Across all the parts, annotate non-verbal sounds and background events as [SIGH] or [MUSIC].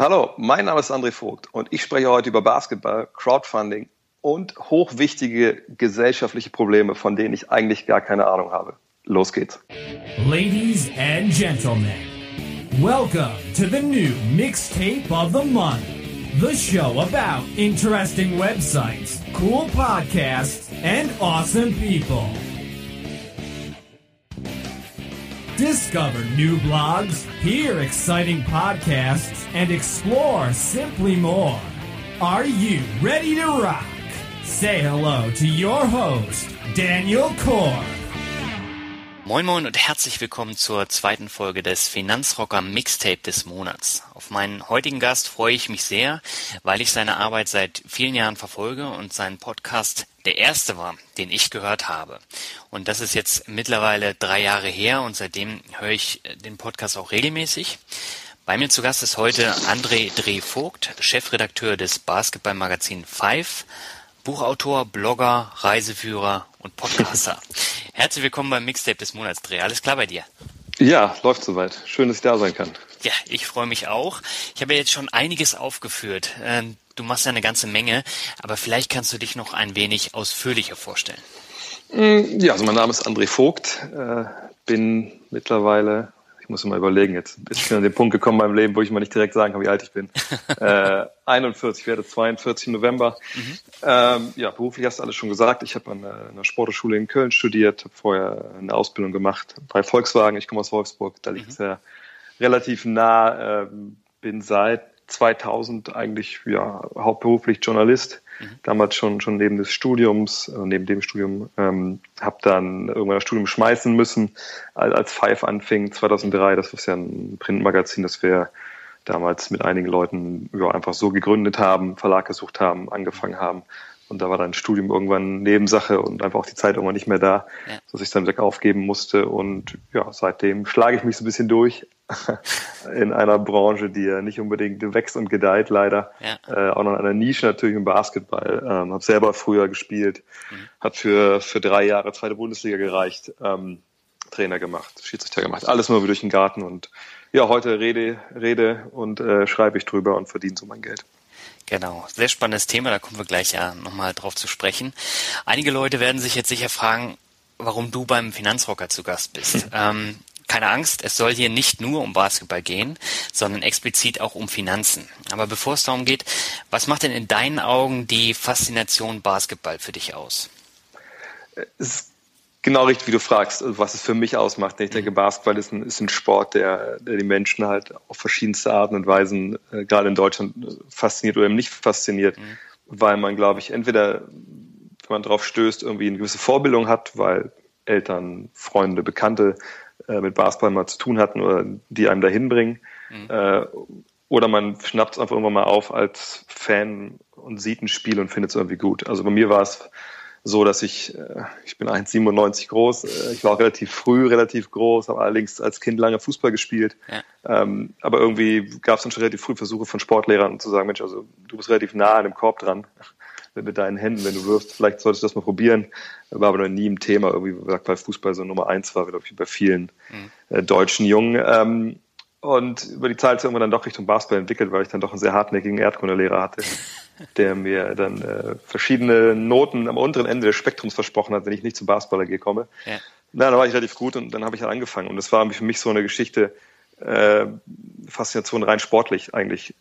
Hallo, mein Name ist André Vogt und ich spreche heute über Basketball, Crowdfunding und hochwichtige gesellschaftliche Probleme, von denen ich eigentlich gar keine Ahnung habe. Los geht's. Ladies and gentlemen, welcome to the new mixtape of the month. The show about interesting websites, cool podcasts, and awesome people. Discover new blogs, hear exciting podcasts, and explore simply more. Are you ready to rock? Say hello to your host, Daniel Core. Moin Moin und herzlich willkommen zur zweiten Folge des Finanzrocker Mixtape des Monats. Auf meinen heutigen Gast freue ich mich sehr, weil ich seine Arbeit seit vielen Jahren verfolge und sein Podcast der erste war, den ich gehört habe. Und das ist jetzt mittlerweile drei Jahre her und seitdem höre ich den Podcast auch regelmäßig. Bei mir zu Gast ist heute André Dreh-Vogt, Chefredakteur des Basketballmagazin Five, Buchautor, Blogger, Reiseführer und Podcaster. [LAUGHS] Herzlich willkommen beim Mixtape des Monats Dreh. Alles klar bei dir? Ja, läuft soweit. Schön, dass ich da sein kann. Ja, ich freue mich auch. Ich habe jetzt schon einiges aufgeführt. Ähm, Du machst ja eine ganze Menge, aber vielleicht kannst du dich noch ein wenig ausführlicher vorstellen. Mm, ja, also mein Name ist André Vogt, äh, bin mittlerweile, ich muss mal überlegen, jetzt bin ich an den Punkt gekommen in meinem Leben, wo ich mal nicht direkt sagen kann, wie alt ich bin. [LAUGHS] äh, 41, werde 42 im November. Mhm. Ähm, ja, beruflich hast du alles schon gesagt. Ich habe an einer Sportschule in Köln studiert, habe vorher eine Ausbildung gemacht bei Volkswagen. Ich komme aus Wolfsburg, da liegt es mhm. ja relativ nah. Äh, bin seit 2000 eigentlich ja hauptberuflich Journalist, mhm. damals schon schon neben des Studiums, äh, neben dem Studium, ähm, habe dann irgendwann das Studium schmeißen müssen, als, als Five anfing 2003. Das war ja ein Printmagazin, das wir damals mit einigen Leuten ja, einfach so gegründet haben, Verlag gesucht haben, angefangen haben und da war dann Studium irgendwann Nebensache und einfach auch die Zeit irgendwann nicht mehr da, ja. dass ich dann weg aufgeben musste. Und ja, seitdem schlage ich mich so ein bisschen durch [LAUGHS] in einer Branche, die ja nicht unbedingt wächst und gedeiht, leider. Ja. Äh, auch noch in einer Nische natürlich im Basketball. Ähm, habe selber früher gespielt, mhm. hat für, für drei Jahre zweite Bundesliga gereicht, ähm, Trainer gemacht, Schiedsrichter gemacht, alles nur wie durch den Garten. Und ja, heute rede, rede und äh, schreibe ich drüber und verdiene so mein Geld. Genau, sehr spannendes Thema, da kommen wir gleich ja nochmal drauf zu sprechen. Einige Leute werden sich jetzt sicher fragen, warum du beim Finanzrocker zu Gast bist. [LAUGHS] ähm, keine Angst, es soll hier nicht nur um Basketball gehen, sondern explizit auch um Finanzen. Aber bevor es darum geht, was macht denn in deinen Augen die Faszination Basketball für dich aus? Es genau richtig, wie du fragst, also was es für mich ausmacht. Ich denke, mhm. Basketball ist ein, ist ein Sport, der, der die Menschen halt auf verschiedenste Arten und Weisen, äh, gerade in Deutschland, fasziniert oder eben nicht fasziniert, mhm. weil man, glaube ich, entweder, wenn man drauf stößt, irgendwie eine gewisse Vorbildung hat, weil Eltern, Freunde, Bekannte äh, mit Basketball mal zu tun hatten oder die einem dahin bringen. Mhm. Äh, oder man schnappt es einfach irgendwann mal auf als Fan und sieht ein Spiel und findet es irgendwie gut. Also bei mir war es so, dass ich, äh, ich bin 1,97 groß, äh, ich war auch relativ früh relativ groß, habe allerdings als Kind lange Fußball gespielt. Ja. Ähm, aber irgendwie gab es dann schon relativ früh Versuche von Sportlehrern zu sagen, Mensch, also du bist relativ nah an dem Korb dran [LAUGHS] mit deinen Händen, wenn du wirfst, vielleicht solltest du das mal probieren. War aber noch nie ein Thema, irgendwie, weil Fußball so Nummer eins war, glaube ich, bei vielen mhm. äh, deutschen Jungen. Ähm, und über die Zeit ist irgendwann dann doch Richtung Basketball entwickelt, weil ich dann doch einen sehr hartnäckigen Erdkundelehrer hatte, [LAUGHS] der mir dann äh, verschiedene Noten am unteren Ende des Spektrums versprochen hat, wenn ich nicht zum Basketball AG komme. Ja. Na, da war ich relativ gut und dann habe ich halt angefangen. Und das war für mich so eine Geschichte, äh, Faszination rein sportlich eigentlich,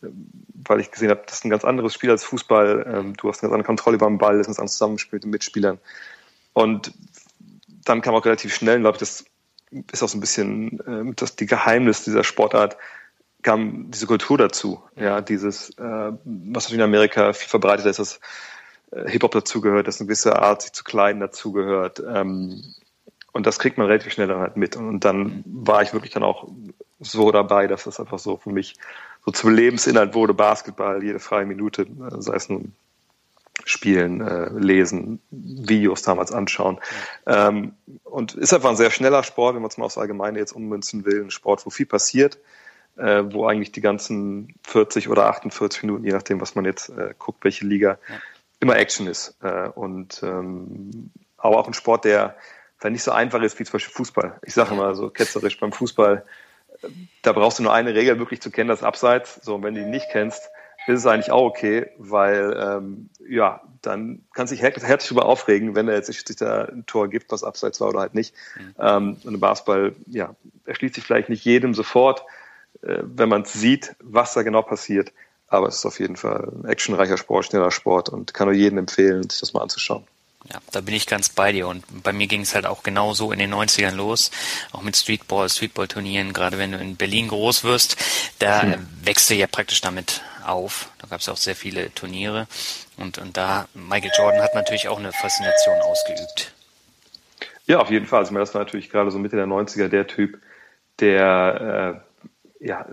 weil ich gesehen habe, das ist ein ganz anderes Spiel als Fußball. Ähm, du hast eine ganz andere Kontrolle über den Ball, das ist ein ganz anderes Zusammenspiel mit den Mitspielern. Und dann kam auch relativ schnell, glaube ich, das ist auch so ein bisschen äh, das die Geheimnis dieser Sportart kam diese Kultur dazu, ja, dieses, äh, was natürlich in Amerika viel verbreitet ist, dass äh, Hip-Hop dazugehört, dass eine gewisse Art, sich zu kleiden dazugehört. Ähm, und das kriegt man relativ schnell dann halt mit. Und dann war ich wirklich dann auch so dabei, dass das einfach so für mich so zum Lebensinhalt wurde, Basketball, jede freie Minute, äh, sei es nun spielen, äh, lesen, Videos damals anschauen. Ähm, und ist einfach ein sehr schneller Sport, wenn man es mal aufs Allgemeine jetzt ummünzen will. Ein Sport, wo viel passiert, äh, wo eigentlich die ganzen 40 oder 48 Minuten, je nachdem, was man jetzt äh, guckt, welche Liga, ja. immer Action ist. Äh, und ähm, aber auch ein Sport, der vielleicht nicht so einfach ist wie zum Beispiel Fußball. Ich sage immer so ketzerisch beim Fußball, äh, da brauchst du nur eine Regel wirklich zu kennen, das Abseits. So, und wenn du die nicht kennst, ist es eigentlich auch okay, weil ähm, ja, dann kannst du dich herzlich darüber aufregen, wenn er jetzt sich da ein Tor gibt, was abseits war oder halt nicht. Mhm. Ähm, und im Basketball, ja, erschließt sich vielleicht nicht jedem sofort, äh, wenn man sieht, was da genau passiert. Aber es ist auf jeden Fall ein actionreicher Sport, schneller Sport und kann nur jedem empfehlen, sich das mal anzuschauen. Ja, da bin ich ganz bei dir. Und bei mir ging es halt auch genau so in den 90ern los. Auch mit Streetball, Streetball-Turnieren. Gerade wenn du in Berlin groß wirst, da hm. wächst du ja praktisch damit auf. Da gab es auch sehr viele Turniere. Und, und da, Michael Jordan hat natürlich auch eine Faszination ausgeübt. Ja, auf jeden Fall. Also, das war natürlich gerade so Mitte der 90er der Typ, der äh, ja,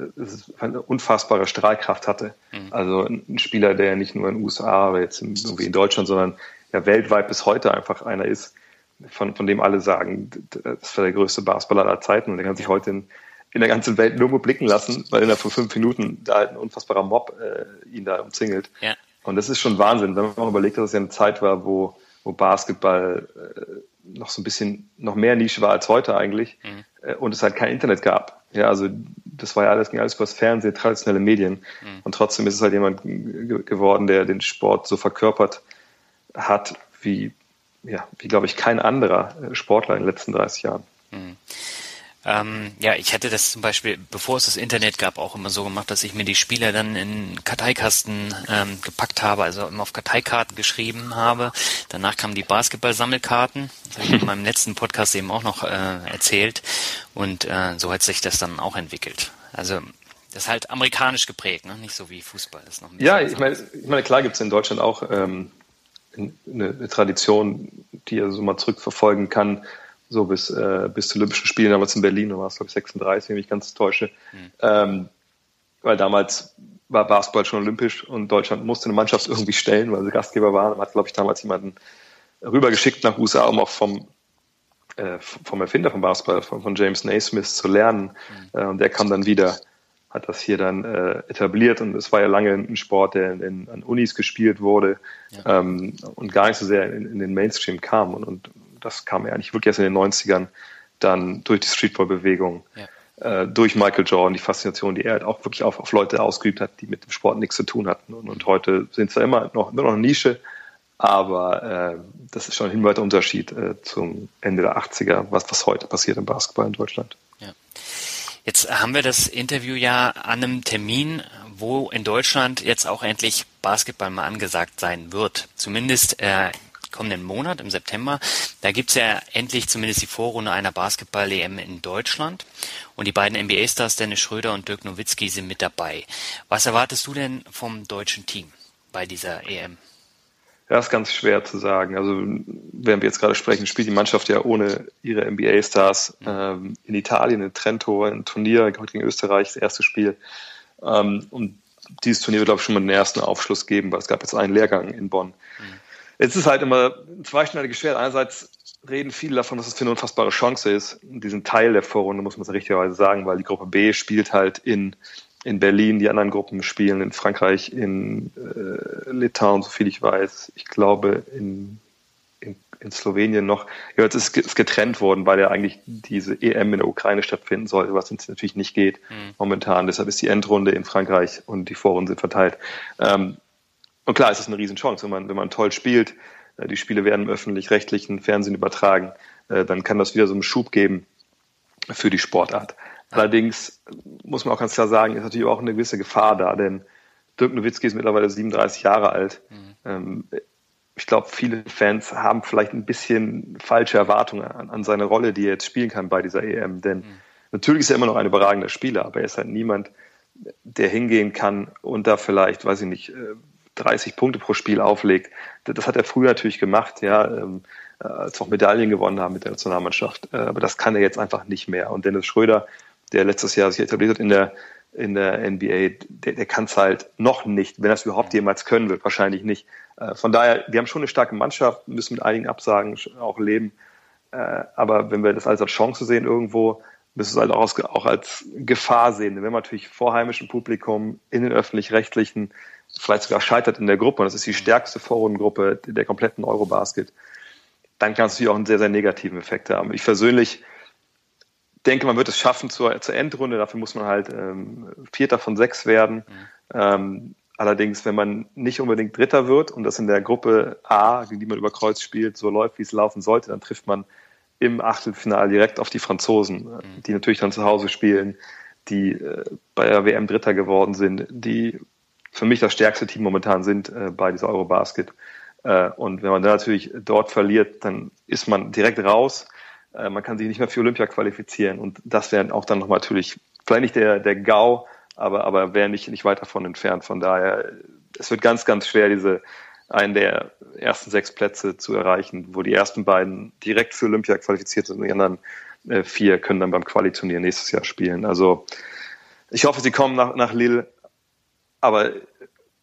eine unfassbare Strahlkraft hatte. Mhm. Also ein Spieler, der nicht nur in den USA oder jetzt irgendwie in Deutschland, sondern ja weltweit bis heute einfach einer ist, von, von dem alle sagen, das war der größte Basketballer aller Zeiten und der kann sich heute in, in der ganzen Welt nirgendwo blicken lassen, weil innerhalb von fünf Minuten da halt ein unfassbarer Mob äh, ihn da umzingelt. Ja. Und das ist schon Wahnsinn, wenn man auch überlegt, dass es ja eine Zeit war, wo, wo Basketball äh, noch so ein bisschen noch mehr Nische war als heute eigentlich mhm. äh, und es halt kein Internet gab. Ja, also das war ja alles, ging alles über das Fernsehen, traditionelle Medien. Mhm. Und trotzdem ist es halt jemand geworden, der den Sport so verkörpert hat wie, ja, wie glaube ich, kein anderer Sportler in den letzten 30 Jahren. Mhm. Ähm, ja, ich hätte das zum Beispiel, bevor es das Internet gab, auch immer so gemacht, dass ich mir die Spieler dann in Karteikasten ähm, gepackt habe, also immer auf Karteikarten geschrieben habe. Danach kamen die Basketball-Sammelkarten. Das habe ich in [LAUGHS] meinem letzten Podcast eben auch noch äh, erzählt. Und äh, so hat sich das dann auch entwickelt. Also das ist halt amerikanisch geprägt, ne? nicht so wie Fußball. Das ist noch ja, ich meine, ich meine, klar gibt es in Deutschland auch ähm, eine, eine Tradition, die er so mal zurückverfolgen kann, so bis, äh, bis zu Olympischen Spielen, damals in Berlin, da war es glaube ich 36, wenn ich mich ganz täusche. Mhm. Ähm, weil damals war Basketball schon olympisch und Deutschland musste eine Mannschaft irgendwie stellen, weil sie Gastgeber waren. Man hat, glaube ich, damals jemanden rübergeschickt nach USA, um auch vom, äh, vom Erfinder von Basketball, von, von James Naismith zu lernen. Mhm. Äh, und der kam dann wieder, hat das hier dann äh, etabliert und es war ja lange ein Sport, der in, in, an Unis gespielt wurde ja. ähm, und gar nicht so sehr in, in den Mainstream kam. Und, und das kam ja eigentlich wirklich erst in den 90ern, dann durch die Streetball-Bewegung, ja. äh, durch Michael Jordan, die Faszination, die er halt auch wirklich auf, auf Leute ausgeübt hat, die mit dem Sport nichts zu tun hatten. Und, und heute sind es ja immer noch, immer noch eine Nische, aber äh, das ist schon ein hinweiter Unterschied äh, zum Ende der 80er, was, was heute passiert im Basketball in Deutschland. Ja. Jetzt haben wir das Interview ja an einem Termin, wo in Deutschland jetzt auch endlich Basketball mal angesagt sein wird. Zumindest äh, kommenden Monat, im September. Da gibt's ja endlich zumindest die Vorrunde einer Basketball-EM in Deutschland. Und die beiden NBA-Stars Dennis Schröder und Dirk Nowitzki sind mit dabei. Was erwartest du denn vom deutschen Team bei dieser EM? Ja, ist ganz schwer zu sagen. Also, während wir jetzt gerade sprechen, spielt die Mannschaft ja ohne ihre NBA-Stars ähm, in Italien, in Trento, ein Turnier gegen Österreich, das erste Spiel. Ähm, und dieses Turnier wird, glaube ich, schon mal den ersten Aufschluss geben, weil es gab jetzt einen Lehrgang in Bonn. Mhm. Es ist halt immer ein zweischneidiges Schwert. Einerseits reden viele davon, dass es für eine unfassbare Chance ist. Diesen Teil der Vorrunde muss man es richtigerweise sagen, weil die Gruppe B spielt halt in, in Berlin, die anderen Gruppen spielen in Frankreich, in äh, Litauen, soviel ich weiß. Ich glaube in, in, in Slowenien noch. Ja, jetzt ist es getrennt worden, weil ja eigentlich diese EM in der Ukraine stattfinden sollte, was jetzt natürlich nicht geht mhm. momentan. Deshalb ist die Endrunde in Frankreich und die Vorrunden sind verteilt. Ähm, und klar, es ist eine Riesenchance, wenn man, wenn man toll spielt, äh, die Spiele werden im öffentlich-rechtlichen Fernsehen übertragen, äh, dann kann das wieder so einen Schub geben für die Sportart. Allerdings muss man auch ganz klar sagen, ist natürlich auch eine gewisse Gefahr da, denn Dirk Nowitzki ist mittlerweile 37 Jahre alt. Mhm. Ähm, ich glaube, viele Fans haben vielleicht ein bisschen falsche Erwartungen an, an, seine Rolle, die er jetzt spielen kann bei dieser EM. Denn mhm. natürlich ist er immer noch ein überragender Spieler, aber er ist halt niemand, der hingehen kann und da vielleicht, weiß ich nicht, äh, 30 Punkte pro Spiel auflegt. Das hat er früher natürlich gemacht, ja, ähm, als auch Medaillen gewonnen haben mit der Nationalmannschaft. Äh, aber das kann er jetzt einfach nicht mehr. Und Dennis Schröder, der letztes Jahr sich etabliert hat in der, in der NBA, der, der kann es halt noch nicht, wenn er es überhaupt jemals können wird, wahrscheinlich nicht. Äh, von daher, wir haben schon eine starke Mannschaft, müssen mit einigen Absagen auch leben. Äh, aber wenn wir das alles als Chance sehen irgendwo, müssen wir es halt auch als, auch als Gefahr sehen. Wenn man natürlich vor heimischem Publikum in den öffentlich-rechtlichen vielleicht sogar scheitert in der Gruppe, und das ist die stärkste Vorrundengruppe der kompletten Eurobasket, dann kann es natürlich auch einen sehr, sehr negativen Effekt haben. Ich persönlich denke, man wird es schaffen zur, zur Endrunde. Dafür muss man halt ähm, Vierter von sechs werden. Mhm. Ähm, allerdings, wenn man nicht unbedingt Dritter wird und das in der Gruppe A, gegen die man über Kreuz spielt, so läuft, wie es laufen sollte, dann trifft man im Achtelfinale direkt auf die Franzosen, mhm. die natürlich dann zu Hause spielen, die äh, bei der WM Dritter geworden sind, die für mich das stärkste Team momentan sind äh, bei dieser Eurobasket. Äh, und wenn man dann natürlich dort verliert, dann ist man direkt raus. Äh, man kann sich nicht mehr für Olympia qualifizieren. Und das wäre auch dann nochmal natürlich, vielleicht nicht der, der GAU, aber, aber wäre nicht, nicht weit davon entfernt. Von daher, es wird ganz, ganz schwer, diese einen der ersten sechs Plätze zu erreichen, wo die ersten beiden direkt für Olympia qualifiziert sind und die anderen äh, vier können dann beim Quali-Turnier nächstes Jahr spielen. Also ich hoffe, sie kommen nach, nach Lille, aber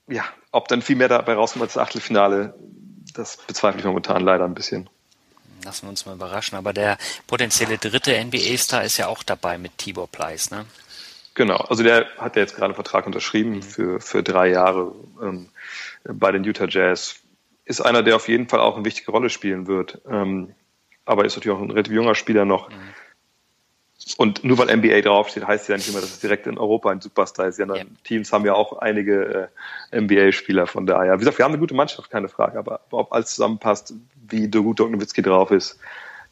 ja, ob dann viel mehr dabei rauskommt als das Achtelfinale, das bezweifle ich momentan leider ein bisschen. Lassen wir uns mal überraschen. Aber der potenzielle dritte NBA-Star ist ja auch dabei mit Tibor Pleiss, ne? Genau, also der hat ja jetzt gerade einen Vertrag unterschrieben mhm. für, für drei Jahre ähm, bei den Utah Jazz. Ist einer, der auf jeden Fall auch eine wichtige Rolle spielen wird. Ähm, aber ist natürlich auch ein relativ junger Spieler noch. Mhm. Und nur weil NBA draufsteht, heißt ja nicht immer, dass es direkt in Europa ein Superstar ist. Die anderen ja. Teams haben ja auch einige äh, NBA-Spieler. Von daher, wie gesagt, wir haben eine gute Mannschaft, keine Frage. Aber ob alles zusammenpasst, wie Dogut Nowitzki drauf ist,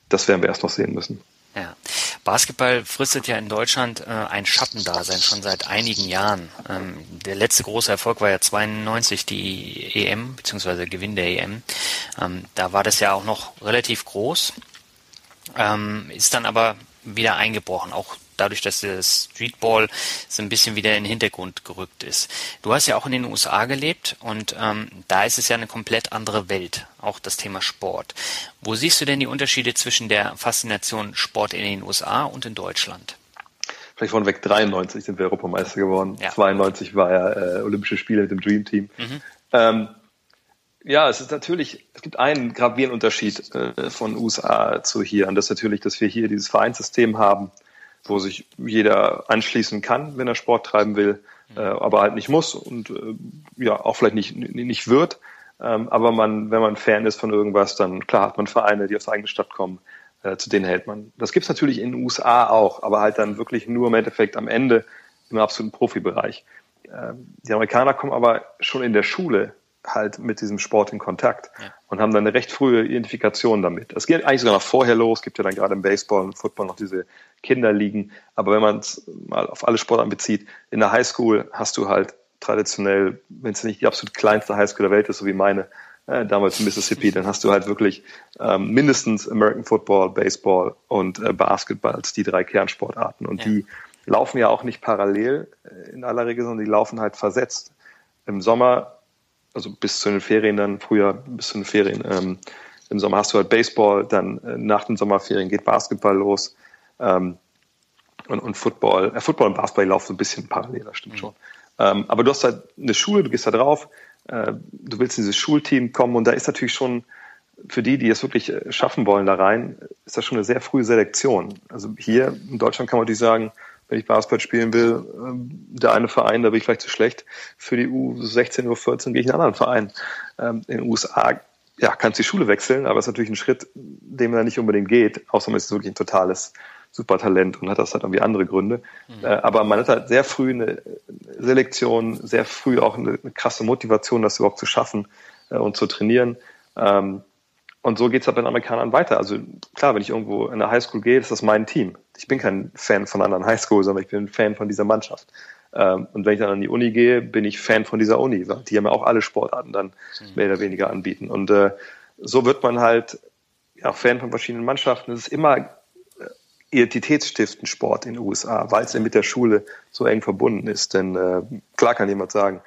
das werden wir erst noch sehen müssen. Ja. Basketball fristet ja in Deutschland äh, ein Schattendasein schon seit einigen Jahren. Ähm, der letzte große Erfolg war ja 92 die EM, beziehungsweise Gewinn der EM. Ähm, da war das ja auch noch relativ groß, ähm, ist dann aber wieder eingebrochen, auch dadurch, dass der Streetball so ein bisschen wieder in den Hintergrund gerückt ist. Du hast ja auch in den USA gelebt und ähm, da ist es ja eine komplett andere Welt, auch das Thema Sport. Wo siehst du denn die Unterschiede zwischen der Faszination Sport in den USA und in Deutschland? Vielleicht vorneweg 93 sind wir Europameister geworden. Ja. 92 war ja äh, Olympische Spiele mit dem Dream Team. Mhm. Ähm, ja, es ist natürlich, es gibt einen gravierenden Unterschied äh, von USA zu hier. Und das ist natürlich, dass wir hier dieses Vereinssystem haben, wo sich jeder anschließen kann, wenn er Sport treiben will, äh, aber halt nicht muss und äh, ja auch vielleicht nicht, nicht wird. Ähm, aber man, wenn man Fan ist von irgendwas, dann klar hat man Vereine, die aus der eigenen Stadt kommen, zu denen hält man. Das gibt's natürlich in den USA auch, aber halt dann wirklich nur im Endeffekt am Ende im absoluten Profibereich. Ähm, die Amerikaner kommen aber schon in der Schule halt mit diesem Sport in Kontakt ja. und haben dann eine recht frühe Identifikation damit. Es geht eigentlich sogar noch vorher los, gibt ja dann gerade im Baseball und Football noch diese Kinderligen, aber wenn man es mal auf alle Sportarten bezieht, in der Highschool hast du halt traditionell, wenn es nicht die absolut kleinste Highschool der Welt ist, so wie meine, äh, damals in Mississippi, dann hast du halt wirklich ähm, mindestens American Football, Baseball und äh, Basketball als die drei Kernsportarten und ja. die laufen ja auch nicht parallel äh, in aller Regel, sondern die laufen halt versetzt. Im Sommer also bis zu den Ferien dann, früher bis zu den Ferien. Ähm, Im Sommer hast du halt Baseball, dann äh, nach den Sommerferien geht Basketball los ähm, und, und Football. Äh, Football und Basketball laufen so ein bisschen parallel, das stimmt mhm. schon. Ähm, aber du hast halt eine Schule, du gehst da drauf, äh, du willst in dieses Schulteam kommen und da ist natürlich schon für die, die es wirklich äh, schaffen wollen da rein, ist das schon eine sehr frühe Selektion. Also hier in Deutschland kann man natürlich sagen, wenn ich Basketball spielen will, ähm, der eine Verein, da bin ich vielleicht zu schlecht. Für die U16, U14 gehe ich in einen anderen Verein. Ähm, in den USA, ja, kannst du die Schule wechseln, aber es ist natürlich ein Schritt, den man nicht unbedingt geht, außer man ist wirklich ein totales Supertalent und hat das halt irgendwie andere Gründe. Mhm. Äh, aber man hat halt sehr früh eine Selektion, sehr früh auch eine, krasse Motivation, das überhaupt zu schaffen äh, und zu trainieren. Ähm, und so geht's halt bei den Amerikanern weiter. Also klar, wenn ich irgendwo in der Highschool gehe, ist das mein Team. Ich bin kein Fan von anderen [LAUGHS] Highschools, sondern ich bin ein Fan von dieser Mannschaft. Ähm, und wenn ich dann an die Uni gehe, bin ich Fan von dieser Uni, weil die haben ja auch alle Sportarten dann mhm. mehr oder weniger anbieten. Und äh, so wird man halt ja, Fan von verschiedenen Mannschaften. Es ist immer äh, identitätsstiftend Sport in den USA, weil es ja mit der Schule so eng verbunden ist. Denn äh, klar kann jemand sagen,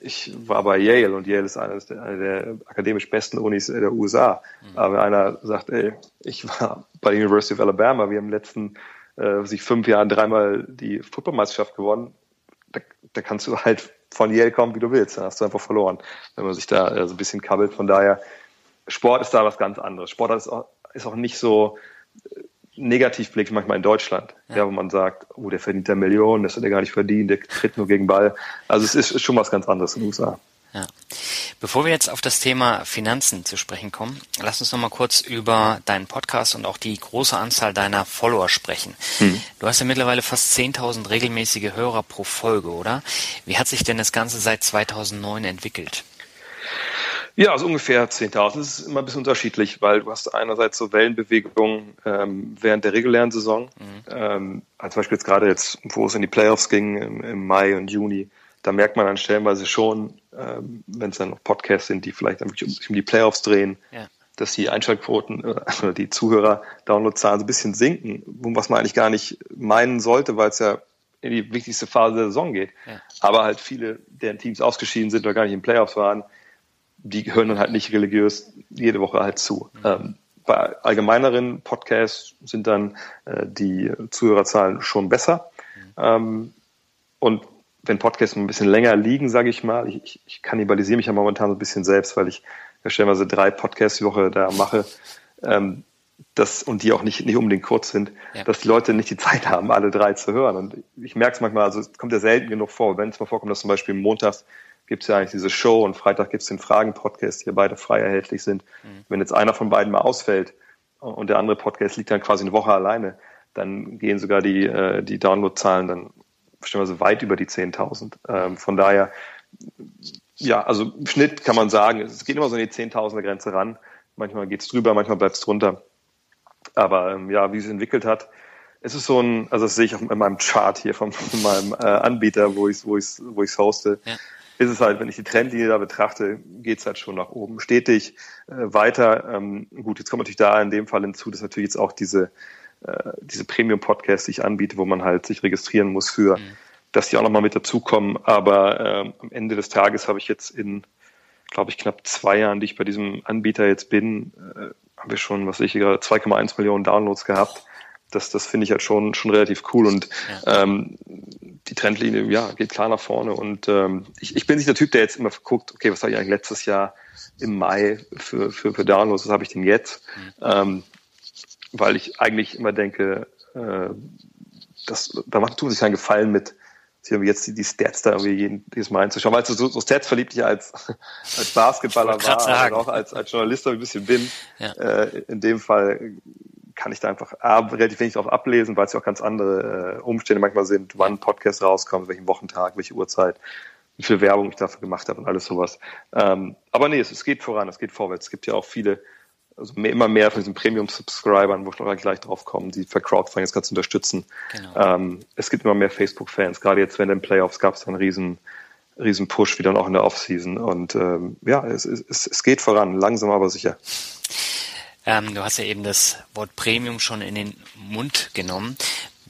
ich war bei Yale und Yale ist eine der, eine der akademisch besten Unis der USA. Mhm. Aber wenn einer sagt, ey, ich war bei der University of Alabama, wir haben letzten äh, sich fünf Jahren dreimal die Footballmeisterschaft gewonnen, da, da kannst du halt von Yale kommen, wie du willst. Dann hast du einfach verloren, wenn man sich da äh, so ein bisschen kabbelt. Von daher, Sport ist da was ganz anderes. Sport ist auch, ist auch nicht so negativ blickt manchmal in Deutschland, ja. ja. wo man sagt, oh, der verdient da Millionen, das hat er gar nicht verdient, der tritt nur gegen Ball. Also es ist schon was ganz anderes in den USA. Ja. Bevor wir jetzt auf das Thema Finanzen zu sprechen kommen, lass uns noch mal kurz über deinen Podcast und auch die große Anzahl deiner Follower sprechen. Hm. Du hast ja mittlerweile fast 10.000 regelmäßige Hörer pro Folge, oder? Wie hat sich denn das Ganze seit 2009 entwickelt? Ja, also ungefähr 10.000. Das ist immer ein bisschen unterschiedlich, weil du hast einerseits so Wellenbewegungen ähm, während der regulären Saison. Mhm. Ähm, als Beispiel jetzt gerade jetzt, wo es in die Playoffs ging im, im Mai und Juni, da merkt man dann stellenweise schon, ähm, wenn es dann noch Podcasts sind, die vielleicht dann wirklich um, um die Playoffs drehen, ja. dass die Einschaltquoten äh, oder die Zuhörer-Downloadzahlen so ein bisschen sinken, was man eigentlich gar nicht meinen sollte, weil es ja in die wichtigste Phase der Saison geht. Ja. Aber halt viele, deren Teams ausgeschieden sind oder gar nicht in Playoffs waren, die hören dann halt nicht religiös jede Woche halt zu. Mhm. Ähm, bei allgemeineren Podcasts sind dann äh, die Zuhörerzahlen schon besser. Mhm. Ähm, und wenn Podcasts ein bisschen länger liegen, sage ich mal, ich, ich kannibalisiere mich ja momentan so ein bisschen selbst, weil ich ja stellenweise drei Podcasts die Woche da mache, ähm, das, und die auch nicht, nicht unbedingt kurz sind, ja. dass die Leute nicht die Zeit haben, alle drei zu hören. Und ich merke es manchmal, also es kommt ja selten genug vor, wenn es mal vorkommt, dass zum Beispiel montags gibt es ja eigentlich diese Show und Freitag gibt es den Fragen-Podcast, die ja beide frei erhältlich sind. Mhm. Wenn jetzt einer von beiden mal ausfällt und der andere Podcast liegt dann quasi eine Woche alleine, dann gehen sogar die, äh, die Downloadzahlen dann so weit über die 10.000. Ähm, von daher, ja, also im Schnitt kann man sagen, es geht immer so an die 10.000er Grenze ran. Manchmal geht es drüber, manchmal bleibt es drunter. Aber ähm, ja, wie es entwickelt hat, es ist so ein, also das sehe ich auf in meinem Chart hier von, von [LAUGHS] meinem äh, Anbieter, wo ich es wo wo ich's hoste. Ja ist es halt, wenn ich die Trendlinie da betrachte, geht es halt schon nach oben stetig äh, weiter. Ähm, gut, jetzt kommt natürlich da in dem Fall hinzu, dass natürlich jetzt auch diese, äh, diese Premium-Podcasts, die ich anbiete, wo man halt sich registrieren muss für, mhm. dass die auch nochmal mit dazukommen. Aber ähm, am Ende des Tages habe ich jetzt in, glaube ich, knapp zwei Jahren, die ich bei diesem Anbieter jetzt bin, äh, haben wir schon, was ich gerade 2,1 Millionen Downloads gehabt. Das, das finde ich halt schon, schon relativ cool und ja. ähm, die Trendlinie, ja, geht klar nach vorne. Und ähm, ich, ich bin nicht der Typ, der jetzt immer guckt, okay, was habe ich eigentlich letztes Jahr im Mai für, für, für Downloads, was habe ich denn jetzt? Mhm. Ähm, weil ich eigentlich immer denke, äh, das, da macht tun sich keinen Gefallen mit, sich jetzt die, die Stats da irgendwie jeden, jedes Mal einzuschauen. Weil so, so Stats verliebt ich als, [LAUGHS] als Basketballer war und auch als, als Journalist ein bisschen bin. Ja. Äh, in dem Fall kann ich da einfach A, relativ wenig drauf ablesen, weil es ja auch ganz andere äh, Umstände manchmal sind, wann ein Podcast rauskommt, welchen Wochentag, welche Uhrzeit, wie viel Werbung ich dafür gemacht habe und alles sowas. Ähm, aber nee, es, es geht voran, es geht vorwärts. Es gibt ja auch viele, also mehr, immer mehr von diesen Premium-Subscribern, wo ich noch gleich drauf komme, die für Crowdfunding jetzt zu unterstützen. Genau. Ähm, es gibt immer mehr Facebook-Fans. Gerade jetzt während den Playoffs gab es einen riesen, riesen Push wieder auch in der Offseason. Und ähm, ja, es, es, es geht voran, langsam aber sicher. Ähm, du hast ja eben das Wort Premium schon in den Mund genommen.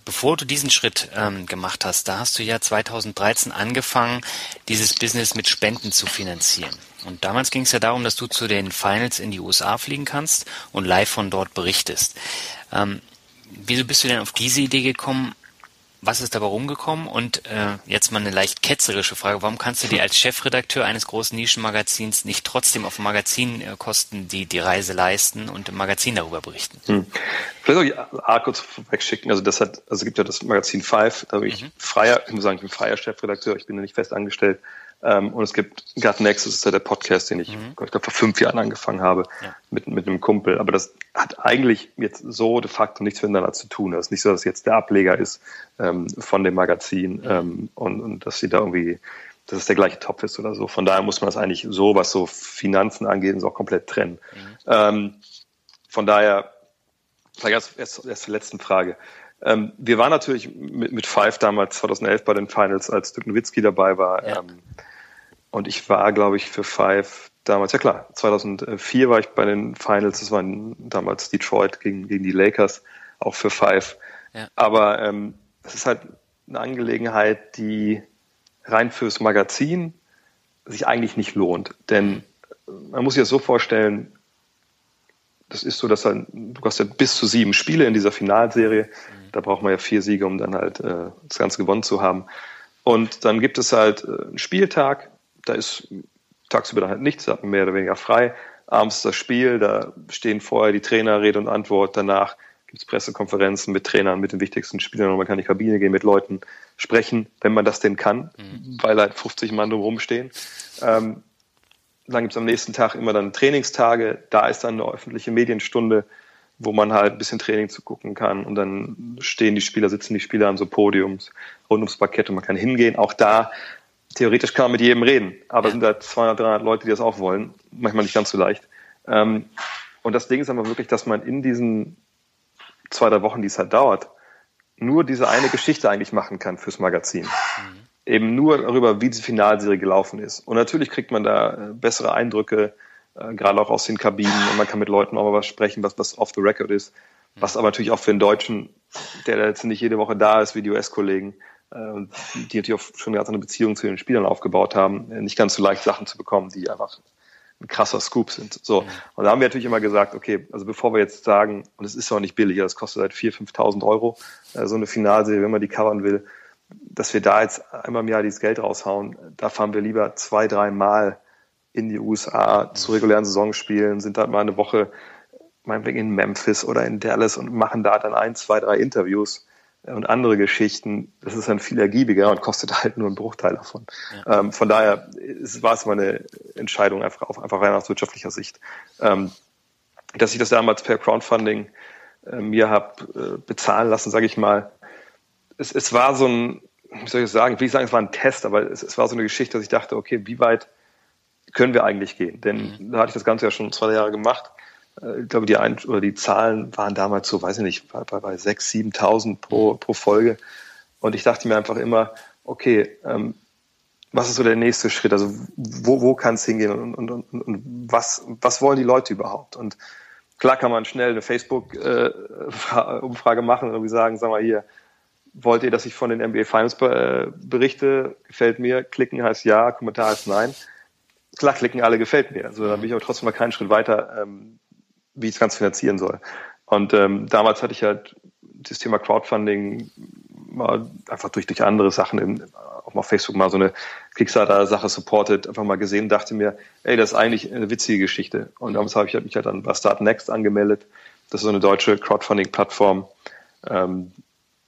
Bevor du diesen Schritt ähm, gemacht hast, da hast du ja 2013 angefangen, dieses Business mit Spenden zu finanzieren. Und damals ging es ja darum, dass du zu den Finals in die USA fliegen kannst und live von dort berichtest. Ähm, wieso bist du denn auf diese Idee gekommen, was ist dabei rumgekommen? Und äh, jetzt mal eine leicht ketzerische Frage. Warum kannst du dir als Chefredakteur eines großen Nischenmagazins nicht trotzdem auf Magazinkosten die, die Reise leisten und im Magazin darüber berichten? Hm. Vielleicht auch A kurz wegschicken. Also das hat, also gibt ja das Magazin Five, da bin ich mhm. freier, ich muss sagen, ich bin freier Chefredakteur, ich bin ja nicht fest angestellt. Ähm, und es gibt Gut Nexus, ist ja der Podcast, den ich, mhm. ich glaube, vor fünf Jahren angefangen habe ja. mit, mit einem Kumpel. Aber das hat eigentlich jetzt so de facto nichts miteinander zu tun. Das ist nicht so, dass jetzt der Ableger ist ähm, von dem Magazin mhm. ähm, und, und dass sie da irgendwie, dass es der gleiche Topf ist oder so. Von daher muss man das eigentlich so, was so Finanzen angeht, so komplett trennen. Mhm. Ähm, von daher, vielleicht erst, erst, erst zur letzten Frage. Ähm, wir waren natürlich mit, mit Five damals 2011 bei den Finals, als Dirk Nowitzki dabei war. Ja. Ähm, und ich war, glaube ich, für Five damals, ja klar, 2004 war ich bei den Finals, das war damals Detroit gegen, gegen die Lakers, auch für Five. Ja. Aber ähm, es ist halt eine Angelegenheit, die rein fürs Magazin sich eigentlich nicht lohnt. Denn man muss sich das so vorstellen, das ist so, dass halt, du hast ja bis zu sieben Spiele in dieser Finalserie. Da braucht man ja vier Siege, um dann halt äh, das Ganze gewonnen zu haben. Und dann gibt es halt äh, einen Spieltag, da ist tagsüber dann halt nichts, da hat man mehr oder weniger frei. Abends ist das Spiel, da stehen vorher die Trainer Rede und Antwort, danach gibt es Pressekonferenzen mit Trainern, mit den wichtigsten Spielern und man kann in die Kabine gehen, mit Leuten sprechen, wenn man das denn kann, mhm. weil halt 50 Mann drumherum stehen. Ähm, dann gibt es am nächsten Tag immer dann Trainingstage, da ist dann eine öffentliche Medienstunde, wo man halt ein bisschen Training zu gucken kann und dann stehen die Spieler, sitzen die Spieler an so Podiums rund ums Parkett und man kann hingehen. Auch da, theoretisch kann man mit jedem reden, aber es sind da 200, 300 Leute, die das auch wollen. Manchmal nicht ganz so leicht. Ähm, und das Ding ist aber wirklich, dass man in diesen zwei, drei Wochen, die es halt dauert, nur diese eine Geschichte eigentlich machen kann fürs Magazin. Mhm. Eben nur darüber, wie die Finalserie gelaufen ist. Und natürlich kriegt man da äh, bessere Eindrücke, äh, gerade auch aus den Kabinen und man kann mit Leuten auch mal was sprechen, was, was off the record ist. Was aber natürlich auch für einen Deutschen, der jetzt nicht jede Woche da ist, wie die US-Kollegen, die natürlich auch schon eine ganz andere Beziehung zu den Spielern aufgebaut haben, äh, nicht ganz so leicht Sachen zu bekommen, die einfach ein krasser Scoop sind. So. Und da haben wir natürlich immer gesagt, okay, also bevor wir jetzt sagen, und es ist ja auch nicht billig, das kostet halt 4.000, 5.000 Euro, äh, so eine Finalserie, wenn man die covern will, dass wir da jetzt einmal im Jahr dieses Geld raushauen, da fahren wir lieber zwei, drei Mal in die USA zu regulären Saisonspielen, sind dann mal eine Woche meinetwegen in Memphis oder in Dallas und machen da dann ein, zwei, drei Interviews und andere Geschichten. Das ist dann viel ergiebiger und kostet [LAUGHS] halt nur einen Bruchteil davon. Ja. Ähm, von daher war es immer eine Entscheidung einfach, auf, einfach rein aus wirtschaftlicher Sicht. Ähm, dass ich das damals per Crowdfunding äh, mir habe äh, bezahlen lassen, sage ich mal. Es, es war so ein, wie soll ich sagen, ich will nicht sagen, es war ein Test, aber es, es war so eine Geschichte, dass ich dachte, okay, wie weit können wir eigentlich gehen? Denn mhm. da hatte ich das Ganze ja schon zwei Jahre gemacht. Äh, ich glaube, die, Ein oder die Zahlen waren damals so, weiß ich nicht, bei, bei, bei 6.000, 7.000 pro, mhm. pro Folge. Und ich dachte mir einfach immer, okay, ähm, was ist so der nächste Schritt? Also wo, wo kann es hingehen und, und, und, und was, was wollen die Leute überhaupt? Und klar kann man schnell eine Facebook-Umfrage äh, [LAUGHS] machen und irgendwie sagen, sag mal hier, wollt ihr, dass ich von den NBA Finals äh, berichte? Gefällt mir. Klicken heißt ja, Kommentar heißt nein klar klicken alle gefällt mir. Also da bin ich aber trotzdem mal keinen Schritt weiter, ähm, wie ich das Ganze finanzieren soll. Und ähm, damals hatte ich halt das Thema Crowdfunding mal einfach durch, durch andere Sachen, in, auch mal auf Facebook mal so eine Kickstarter-Sache supported, einfach mal gesehen dachte mir, ey, das ist eigentlich eine witzige Geschichte. Und damals habe ich mich halt dann bei Start Next angemeldet. Das ist so eine deutsche Crowdfunding-Plattform. Ähm,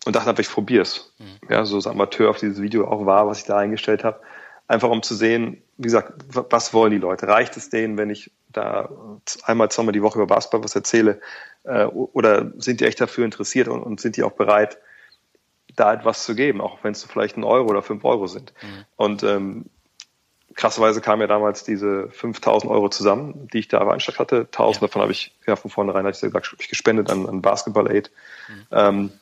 und dachte einfach, ich probiere es. Mhm. Ja, so Amateur auf dieses Video auch war, was ich da eingestellt habe. Einfach um zu sehen, wie gesagt, was wollen die Leute? Reicht es denen, wenn ich da einmal, zweimal die Woche über Basketball was erzähle? Äh, oder sind die echt dafür interessiert und, und, sind die auch bereit, da etwas zu geben, auch wenn es vielleicht ein Euro oder fünf Euro sind? Mhm. Und ähm, krasserweise kamen ja damals diese 5000 Euro zusammen, die ich da veranschlagt hatte. 1000 ja. davon habe ich ja von vornherein, hatte ich gesagt, ich gespendet an, an Basketball Aid. Mhm. Ähm,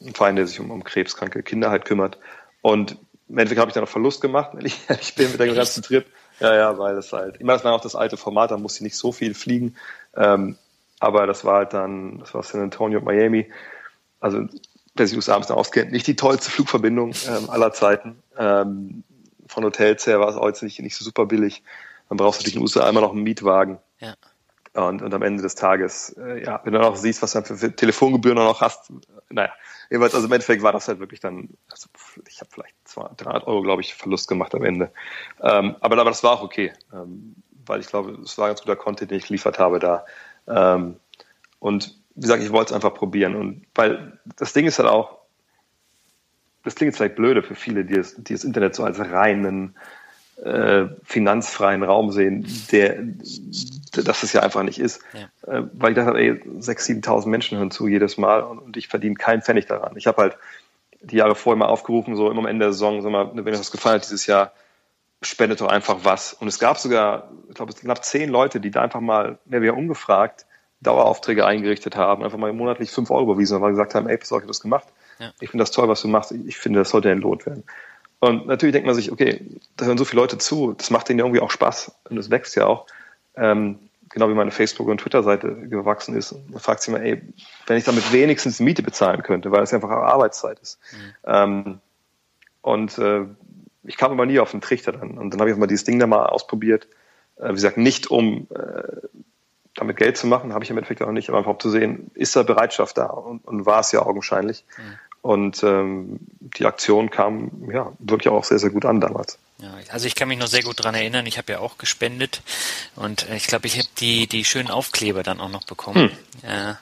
ein Verein, der sich um, um krebskranke Kinder halt kümmert. Und im Endeffekt habe ich dann noch Verlust gemacht, ich [LAUGHS] ehrlich bin mit dem ganzen Trip. Ja, ja, weil das halt, immer das war auch das alte Format, da musste ich nicht so viel fliegen. Ähm, aber das war halt dann, das war San Antonio und Miami. Also, wer sich USA abends auskennt, nicht die tollste Flugverbindung ähm, aller Zeiten. Ähm, von Hotels her war es jetzt nicht, nicht so super billig. Dann brauchst du natürlich in den USA immer noch einen Mietwagen. Ja. Und, und am Ende des Tages, äh, ja, wenn du dann auch siehst, was du für Telefongebühren noch hast, naja, jedenfalls, also im Endeffekt war das halt wirklich dann, also ich habe vielleicht 200, 300 Euro, glaube ich, Verlust gemacht am Ende. Ähm, aber, aber das war auch okay, ähm, weil ich glaube, es war ganz guter Content, den ich geliefert habe da. Ähm, und wie gesagt, ich wollte es einfach probieren. Und weil das Ding ist halt auch, das klingt jetzt vielleicht blöde für viele, die das, die das Internet so als reinen äh, finanzfreien Raum sehen, der dass es ja einfach nicht ist. Ja. Äh, weil ich dachte, ey, 6.000, 7.000 Menschen hören zu jedes Mal und, und ich verdiene keinen Pfennig daran. Ich habe halt die Jahre vorher mal aufgerufen, so immer am Ende der Saison, sag mal, wenn euch das gefallen hat dieses Jahr, spendet doch einfach was. Und es gab sogar, ich glaube, es gab zehn Leute, die da einfach mal, mehr wie ungefragt, Daueraufträge eingerichtet haben, einfach mal monatlich fünf Euro überwiesen und gesagt haben, ey, pass auf, ich habe das gemacht. Ja. Ich finde das toll, was du machst. Ich finde, das sollte entlohnt werden. Und natürlich denkt man sich, okay, da hören so viele Leute zu, das macht denen ja irgendwie auch Spaß und es wächst ja auch. Ähm, genau wie meine Facebook- und Twitter-Seite gewachsen ist. Man fragt sich immer, ey, wenn ich damit wenigstens Miete bezahlen könnte, weil es einfach Arbeitszeit ist. Mhm. Ähm, und äh, ich kam aber nie auf den Trichter dann. Und dann habe ich mal dieses Ding da mal ausprobiert. Äh, wie gesagt, nicht um äh, damit Geld zu machen, habe ich im Endeffekt auch nicht, aber einfach zu sehen, ist da Bereitschaft da und, und war es ja augenscheinlich. Mhm. Und ähm, die Aktion kam ja wirklich auch sehr, sehr gut an damals. Ja, also ich kann mich noch sehr gut dran erinnern, ich habe ja auch gespendet und äh, ich glaube, ich habe die, die schönen Aufkleber dann auch noch bekommen. Hm. Ja,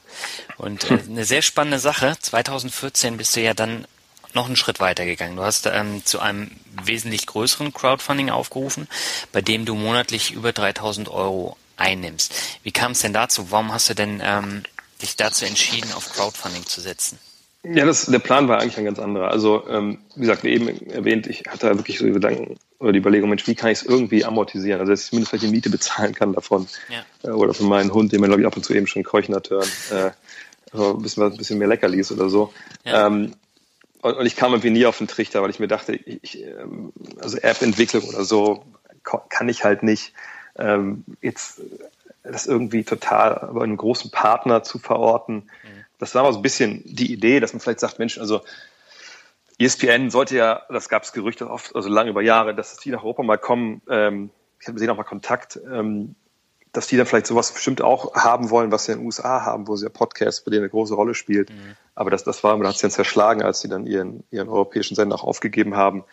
und äh, [LAUGHS] eine sehr spannende Sache, 2014 bist du ja dann noch einen Schritt weiter gegangen. Du hast ähm, zu einem wesentlich größeren Crowdfunding aufgerufen, bei dem du monatlich über 3000 Euro einnimmst. Wie kam es denn dazu? Warum hast du denn ähm, dich dazu entschieden, auf Crowdfunding zu setzen? Ja, das, der Plan war eigentlich ein ganz anderer. Also, ähm, wie gesagt, wie eben erwähnt, ich hatte wirklich so die Gedanken oder die Überlegung, Mensch, wie kann ich es irgendwie amortisieren? Also, dass ich zumindest vielleicht die Miete bezahlen kann davon. Ja. Äh, oder von meinem Hund, den wir, glaube ich, ab und zu eben schon keuchen hat hören. Äh, also ein bisschen, ein bisschen mehr Leckerlis oder so. Ja. Ähm, und, und, ich kam irgendwie nie auf den Trichter, weil ich mir dachte, ich, ähm, also App-Entwicklung oder so kann ich halt nicht. Ähm, jetzt das irgendwie total bei einem großen Partner zu verorten. Mhm das war mal so ein bisschen die Idee, dass man vielleicht sagt, Mensch, also ESPN sollte ja, das gab es Gerüchte oft, also lange über Jahre, dass die nach Europa mal kommen. Ähm, ich habe sehen auch mal Kontakt, ähm, dass die dann vielleicht sowas bestimmt auch haben wollen, was sie in den USA haben, wo sie ja Podcasts, bei denen eine große Rolle spielt. Mhm. Aber das, das war, man hat es dann zerschlagen, als sie dann ihren, ihren europäischen Sender auch aufgegeben haben.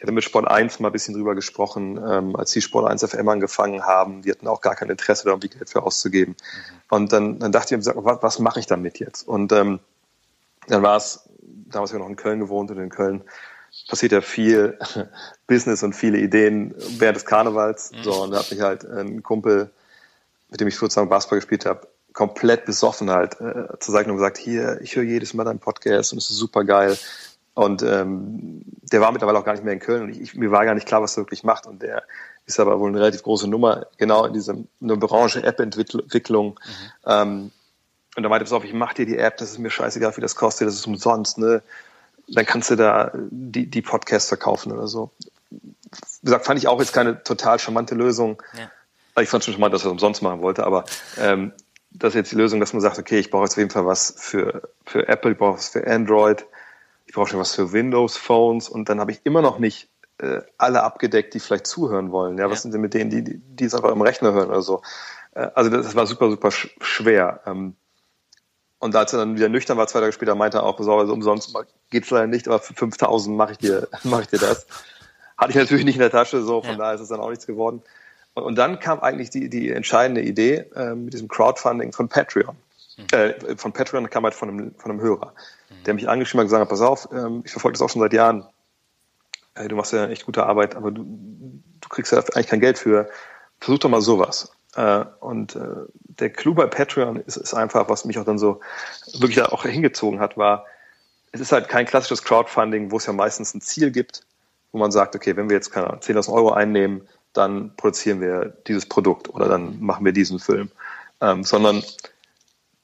Ich hatte mit Sport 1 mal ein bisschen drüber gesprochen, ähm, als die Sport 1 FM angefangen haben. Die hatten auch gar kein Interesse darum, die Geld für auszugeben. Mhm. Und dann, dann dachte ich mir, was, was mache ich damit jetzt? Und ähm, dann war es, damals habe ich noch in Köln gewohnt und in Köln passiert ja viel [LAUGHS] Business und viele Ideen während des Karnevals. Mhm. So, und da hat mich halt ein Kumpel, mit dem ich sozusagen Basketball gespielt habe, komplett besoffen halt äh, zur Seite und gesagt, hier, ich höre jedes Mal deinen Podcast und es ist super geil. Und ähm, der war mittlerweile auch gar nicht mehr in Köln und ich, ich, mir war gar nicht klar, was er wirklich macht. Und der ist aber wohl eine relativ große Nummer, genau in dieser Branche App-Entwicklung. Mhm. Ähm, und da meinte er, auf, ich mach dir die App, das ist mir scheißegal, wie das kostet, das ist umsonst, ne? Dann kannst du da die, die Podcasts verkaufen oder so. Wie gesagt, fand ich auch jetzt keine total charmante Lösung. Ja. Ich fand schon charmant, dass er es umsonst machen wollte, aber ähm, das ist jetzt die Lösung, dass man sagt, okay, ich brauche jetzt auf jeden Fall was für, für Apple, ich brauche was für Android, ich brauche schon was für Windows-Phones und dann habe ich immer noch nicht äh, alle abgedeckt, die vielleicht zuhören wollen. Ja, was ja. sind denn mit denen, die, die es einfach im Rechner hören oder so? Äh, also das, war super, super sch schwer. Ähm, und als er dann wieder nüchtern war, zwei Tage später, meinte er auch, also umsonst geht's leider nicht, aber für 5000 mache ich dir, [LAUGHS] mache ich dir das. Hatte ich natürlich nicht in der Tasche, so, von ja. daher ist es dann auch nichts geworden. Und, und dann kam eigentlich die, die entscheidende Idee äh, mit diesem Crowdfunding von Patreon. Mhm. Äh, von Patreon kam halt von einem, von einem Hörer der mich angeschrieben hat und gesagt hat, pass auf, ähm, ich verfolge das auch schon seit Jahren. Du machst ja echt gute Arbeit, aber du, du kriegst ja eigentlich kein Geld für. Versuch doch mal sowas. Äh, und äh, der Clou bei Patreon ist, ist einfach, was mich auch dann so wirklich da auch hingezogen hat, war, es ist halt kein klassisches Crowdfunding, wo es ja meistens ein Ziel gibt, wo man sagt, okay, wenn wir jetzt keine 10.000 Euro einnehmen, dann produzieren wir dieses Produkt oder dann machen wir diesen Film. Ähm, sondern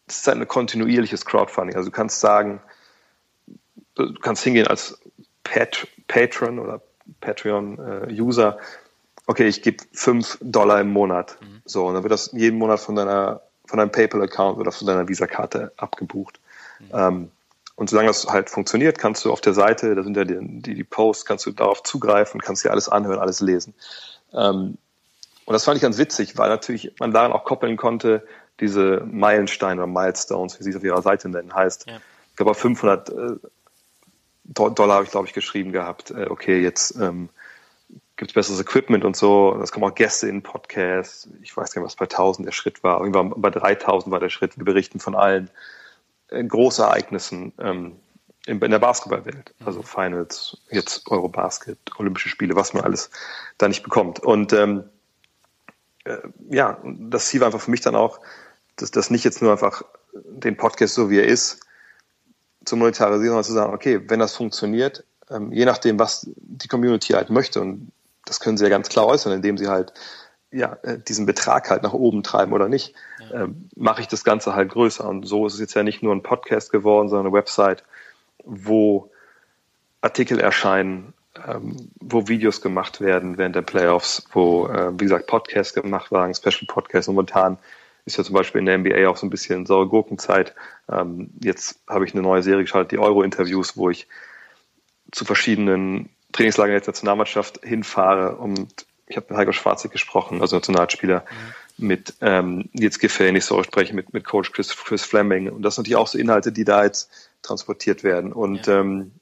es ist halt ein kontinuierliches Crowdfunding. Also du kannst sagen, du kannst hingehen als Pat Patron oder Patreon-User. Äh, okay, ich gebe fünf Dollar im Monat. Mhm. So, und dann wird das jeden Monat von deiner, von deinem PayPal-Account oder von deiner Visa-Karte abgebucht. Mhm. Ähm, und solange das halt funktioniert, kannst du auf der Seite, da sind ja die, die, die Posts, kannst du darauf zugreifen, kannst dir alles anhören, alles lesen. Ähm, und das fand ich ganz witzig, weil natürlich man daran auch koppeln konnte, diese Meilensteine oder Milestones, wie sie es auf ihrer Seite nennen, heißt. Ja. Ich glaube, 500 äh, Dollar habe ich, glaube ich, geschrieben gehabt. Äh, okay, jetzt ähm, gibt es besseres Equipment und so. Es kommen auch Gäste in Podcasts. Ich weiß gar nicht, was bei 1000 der Schritt war. Irgendwann bei 3000 war der Schritt. Wir berichten von allen äh, Großereignissen ähm, in, in der Basketballwelt. Also Finals, jetzt Eurobasket, Olympische Spiele, was man alles da nicht bekommt. Und ähm, äh, ja, das Ziel war einfach für mich dann auch, dass das nicht jetzt nur einfach den Podcast so wie er ist zu monetarisieren, sondern zu sagen, okay, wenn das funktioniert, ähm, je nachdem, was die Community halt möchte, und das können sie ja ganz klar äußern, indem sie halt ja, äh, diesen Betrag halt nach oben treiben oder nicht, ja. ähm, mache ich das Ganze halt größer. Und so ist es jetzt ja nicht nur ein Podcast geworden, sondern eine Website, wo Artikel erscheinen, ähm, wo Videos gemacht werden während der Playoffs, wo, äh, wie gesagt, Podcasts gemacht werden, Special Podcasts. momentan ist ja zum Beispiel in der NBA auch so ein bisschen saure Gurkenzeit. Ähm, jetzt habe ich eine neue Serie geschaltet, die Euro-Interviews, wo ich zu verschiedenen Trainingslagern der Nationalmannschaft hinfahre und ich habe mit Heiko Schwarzig gesprochen, also Nationalspieler, mhm. mit ähm, jetzt Giffey nicht so sprechen, mit, mit Coach Chris, Chris Fleming. Und das sind natürlich auch so Inhalte, die da jetzt transportiert werden. Und ja. ähm,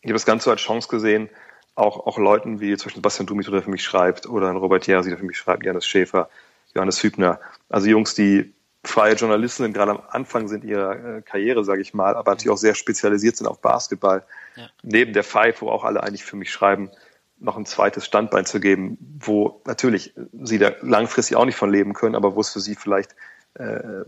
ich habe das Ganze als Chance gesehen, auch, auch Leuten wie zum Beispiel Bastian Dumit, der für mich schreibt, oder ein Robert Jersi, der für mich schreibt, Janis Schäfer, Johannes Hübner. Also Jungs, die freie Journalisten sind, gerade am Anfang sind ihrer äh, Karriere, sage ich mal, aber natürlich auch sehr spezialisiert sind auf Basketball. Ja. Neben der Five, wo auch alle eigentlich für mich schreiben, noch ein zweites Standbein zu geben, wo natürlich sie da langfristig auch nicht von leben können, aber wo es für sie vielleicht äh,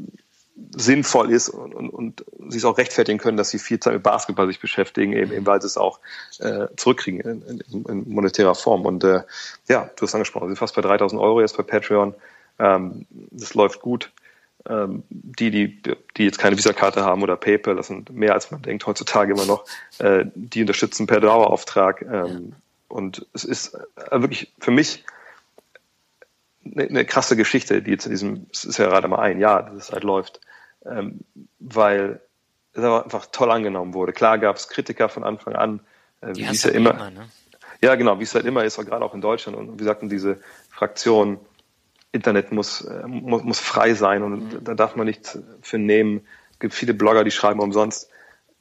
sinnvoll ist und, und, und sie es auch rechtfertigen können, dass sie viel Zeit mit Basketball sich beschäftigen, eben, eben weil sie es auch äh, zurückkriegen in, in, in monetärer Form. Und äh, ja, du hast angesprochen, sie sind fast bei 3000 Euro jetzt bei Patreon. Ähm, das läuft gut. Ähm, die, die, die jetzt keine Visakarte haben oder PayPal, das sind mehr als man denkt heutzutage immer noch, äh, die unterstützen per Dauerauftrag. Ähm, und es ist äh, wirklich für mich eine, eine, krasse Geschichte, die jetzt in diesem, es ist ja gerade mal ein Jahr, dass es halt läuft, ähm, weil es einfach toll angenommen wurde. Klar gab es Kritiker von Anfang an, äh, wie es ja immer, immer ne? ja genau, wie es halt immer ist, gerade auch in Deutschland und wie sagten diese Fraktion, Internet muss, äh, muss, muss frei sein und mhm. da darf man nichts für nehmen. Es gibt viele Blogger, die schreiben umsonst.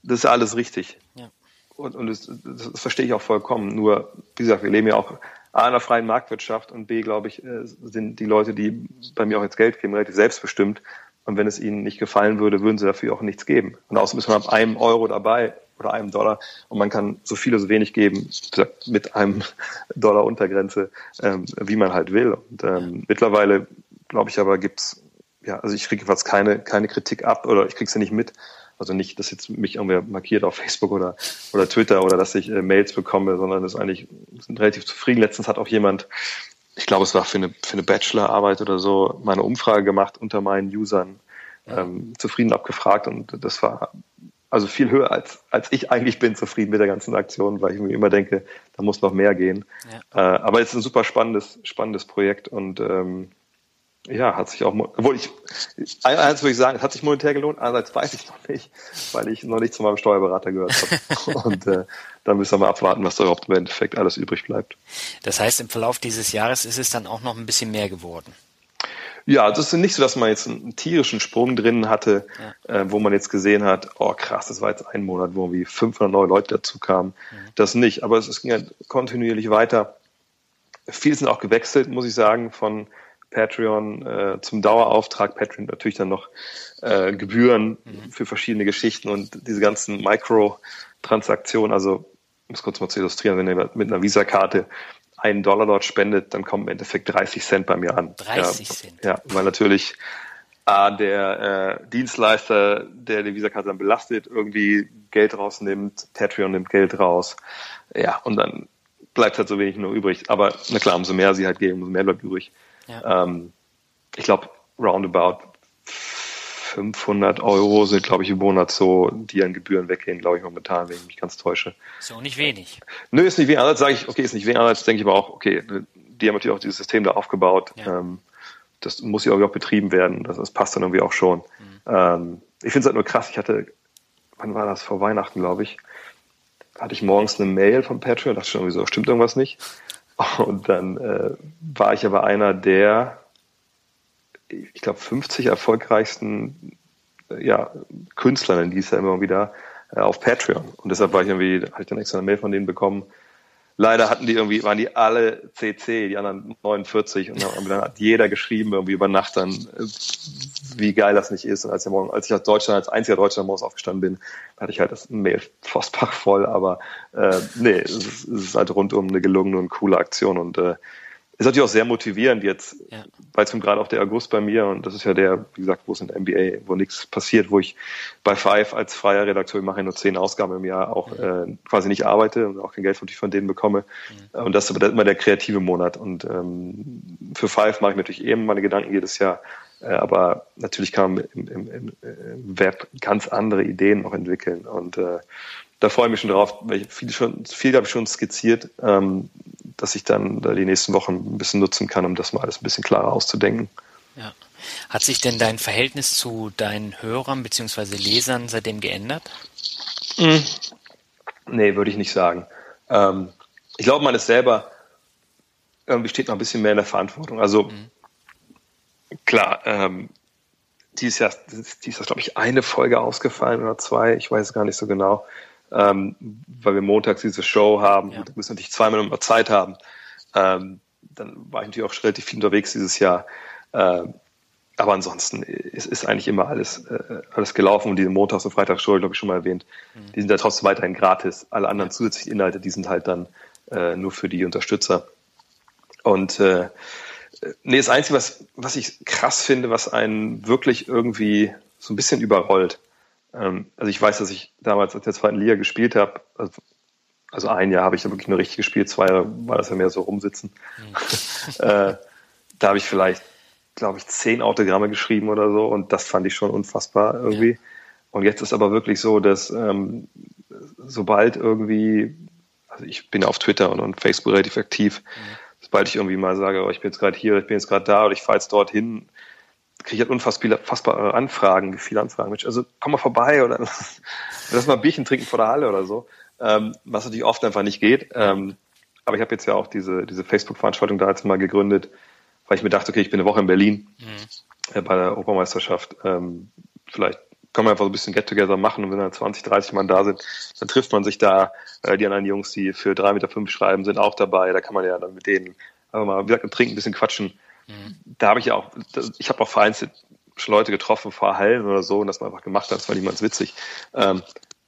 Das ist alles richtig. Ja. Und, und das, das, verstehe ich auch vollkommen. Nur, wie gesagt, wir leben ja auch A, in einer freien Marktwirtschaft und B, glaube ich, äh, sind die Leute, die bei mir auch jetzt Geld geben, relativ selbstbestimmt. Und wenn es ihnen nicht gefallen würde, würden sie dafür auch nichts geben. Und außerdem ist man ab einem Euro dabei oder einem Dollar und man kann so viel oder so wenig geben mit einem [LAUGHS] Dollar Untergrenze, ähm, wie man halt will. Und ähm, mittlerweile, glaube ich, aber gibt's ja, also ich kriege fast keine, keine Kritik ab oder ich kriege sie nicht mit, also nicht, dass jetzt mich irgendwer markiert auf Facebook oder, oder Twitter oder dass ich äh, Mails bekomme, sondern ist eigentlich sind relativ zufrieden. Letztens hat auch jemand, ich glaube, es war für eine, für eine Bachelorarbeit oder so, mal eine Umfrage gemacht unter meinen Usern, ähm, zufrieden abgefragt und das war also viel höher als, als ich eigentlich bin zufrieden mit der ganzen Aktion, weil ich mir immer denke, da muss noch mehr gehen. Ja. Äh, aber es ist ein super spannendes, spannendes Projekt und ähm, ja, hat sich auch, obwohl ich, einerseits würde ich sagen, es hat sich monetär gelohnt, andererseits weiß ich noch nicht, weil ich noch nicht zu meinem Steuerberater gehört habe. [LAUGHS] Und äh, dann müssen wir mal abwarten, was da überhaupt im Endeffekt alles übrig bleibt. Das heißt, im Verlauf dieses Jahres ist es dann auch noch ein bisschen mehr geworden. Ja, das ist nicht so, dass man jetzt einen tierischen Sprung drin hatte, ja. äh, wo man jetzt gesehen hat, oh krass, das war jetzt ein Monat, wo irgendwie 500 neue Leute dazu kamen. Mhm. Das nicht, aber es, es ging halt kontinuierlich weiter. Viele sind auch gewechselt, muss ich sagen, von Patreon äh, zum Dauerauftrag. Patreon natürlich dann noch äh, Gebühren mhm. für verschiedene Geschichten und diese ganzen Micro-Transaktionen. Also, um es kurz mal zu illustrieren, wenn ihr mit einer Visa-Karte einen Dollar dort spendet, dann kommen im Endeffekt 30 Cent bei mir an. 30 ja, Cent? Ja, weil natürlich A, der äh, Dienstleister, der die Visa-Karte dann belastet, irgendwie Geld rausnimmt, Patreon nimmt Geld raus. Ja, und dann bleibt halt so wenig nur übrig. Aber na klar, umso mehr sie halt geben, umso mehr bleibt übrig. Ja. Ähm, ich glaube, roundabout 500 Euro sind, glaube ich, im Monat so, die an Gebühren weggehen, glaube ich, momentan, wenn ich mich ganz täusche. Ist auch nicht wenig. Nö, ist nicht wenig. Andererseits sage ich, okay, ist nicht wenig. Andererseits denke ich aber auch, okay, die haben natürlich auch dieses System da aufgebaut. Ja. Ähm, das muss ja irgendwie auch betrieben werden. Das, das passt dann irgendwie auch schon. Mhm. Ähm, ich finde es halt nur krass. Ich hatte, wann war das? Vor Weihnachten, glaube ich. Hatte ich morgens eine Mail vom Patreon, dachte schon irgendwie so, stimmt irgendwas nicht. Und dann äh, war ich aber einer der, ich glaube, 50 erfolgreichsten äh, ja, Künstler, die es ja immer wieder äh, auf Patreon. Und deshalb war ich irgendwie, hatte ich dann extra eine Mail von denen bekommen, Leider hatten die irgendwie, waren die alle CC, die anderen 49 und dann, hat jeder geschrieben irgendwie über Nacht dann, äh, wie geil das nicht ist. Und als ich, morgen, als ich als Deutschland, als einziger Deutscher morgens aufgestanden bin, hatte ich halt das Mail-Postfach [LAUGHS] voll, aber äh, nee, es ist, es ist halt rundum eine gelungene und coole Aktion und äh, ist natürlich auch sehr motivierend jetzt, ja. weil es gerade auch der August bei mir und das ist ja der, wie gesagt, wo es in der NBA, wo nichts passiert, wo ich bei Five als freier Redakteur, ich mache ja nur zehn Ausgaben im Jahr, auch mhm. äh, quasi nicht arbeite und auch kein Geld von denen bekomme. Mhm. Und das ist immer der kreative Monat. Und ähm, für Five mache ich natürlich eben meine Gedanken jedes Jahr. Äh, aber natürlich kann man im, im, im Web ganz andere Ideen noch entwickeln. Und äh, da freue ich mich schon drauf, weil viel, schon, viel habe ich schon skizziert, ähm, dass ich dann da die nächsten Wochen ein bisschen nutzen kann, um das mal alles ein bisschen klarer auszudenken. Ja. Hat sich denn dein Verhältnis zu deinen Hörern bzw. Lesern seitdem geändert? Hm. Nee, würde ich nicht sagen. Ähm, ich glaube, man ist selber irgendwie steht noch ein bisschen mehr in der Verantwortung. Also mhm. Klar, ähm, dieses Jahr, dieses Jahr glaube ich, eine Folge ausgefallen oder zwei, ich weiß es gar nicht so genau, ähm, weil wir montags diese Show haben ja. da müssen wir natürlich zweimal noch Zeit haben. Ähm, dann war ich natürlich auch relativ viel unterwegs dieses Jahr. Ähm, aber ansonsten ist, ist eigentlich immer alles, äh, alles gelaufen und diese Montags- und Freitagsshow, glaube ich, schon mal erwähnt, mhm. die sind ja trotzdem weiterhin gratis. Alle anderen zusätzlichen Inhalte, die sind halt dann äh, nur für die Unterstützer. Und äh, nee, das Einzige, was, was ich krass finde, was einen wirklich irgendwie so ein bisschen überrollt. Ähm, also ich weiß, dass ich damals als der zweiten Liga gespielt habe, also, also ein Jahr habe ich da wirklich nur richtig gespielt, zwei Jahre war das ja mehr so rumsitzen. Mhm. [LAUGHS] äh, da habe ich vielleicht, glaube ich, zehn Autogramme geschrieben oder so und das fand ich schon unfassbar irgendwie. Ja. Und jetzt ist aber wirklich so, dass ähm, sobald irgendwie, also ich bin auf Twitter und, und Facebook relativ aktiv, mhm sobald ich irgendwie mal sage, oh, ich bin jetzt gerade hier, ich bin jetzt gerade da oder ich fahre jetzt dorthin, kriege ich halt unfassbare unfassbare Anfragen, wie viele Anfragen. Mensch, also komm mal vorbei oder [LAUGHS] lass mal ein Bierchen trinken vor der Halle oder so, ähm, was natürlich oft einfach nicht geht. Ähm, aber ich habe jetzt ja auch diese, diese Facebook-Veranstaltung da jetzt mal gegründet, weil ich mir dachte, okay, ich bin eine Woche in Berlin mhm. äh, bei der Europameisterschaft. Ähm, vielleicht können wir einfach so ein bisschen Get-Together machen und wenn dann 20, 30 Mann da sind, dann trifft man sich da. Äh, die anderen Jungs, die für drei Meter fünf schreiben, sind auch dabei. Da kann man ja dann mit denen einfach mal, wie gesagt, trinken, ein bisschen quatschen. Mhm. Da habe ich ja auch, ich habe auch vereinzelt schon Leute getroffen vor Hallen oder so und das mal einfach gemacht hat, das war niemals witzig. Ähm,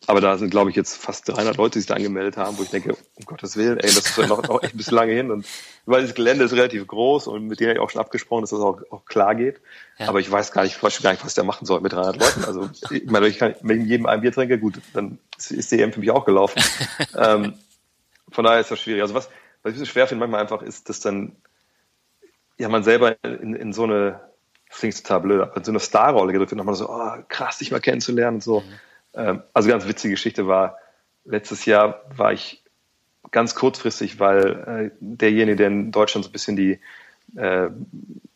aber da sind, glaube ich, jetzt fast 300 Leute, die sich da angemeldet haben, wo ich denke, um Gottes Willen, ey, das ist ja noch, noch echt ein bisschen lange hin. Und weil das Gelände ist relativ groß und mit denen habe ich auch schon abgesprochen, dass das auch, auch klar geht. Ja. Aber ich weiß gar nicht, ich gar nicht, was der machen soll mit 300 Leuten. Also, ich meine, ich kann, wenn ich jedem ein Bier trinke, gut, dann ist die EM für mich auch gelaufen. [LAUGHS] ähm, von daher ist das schwierig. Also was, was ich ein bisschen schwer finde manchmal einfach ist, dass dann, ja, man selber in, in so eine, das klingt total blöd, aber in so eine Starrolle gedrückt wird, nochmal so, oh, krass, dich mal kennenzulernen und so. Mhm ähm, also ganz witzige Geschichte war, letztes Jahr war ich ganz kurzfristig, weil äh, derjenige, der in Deutschland so ein bisschen die äh,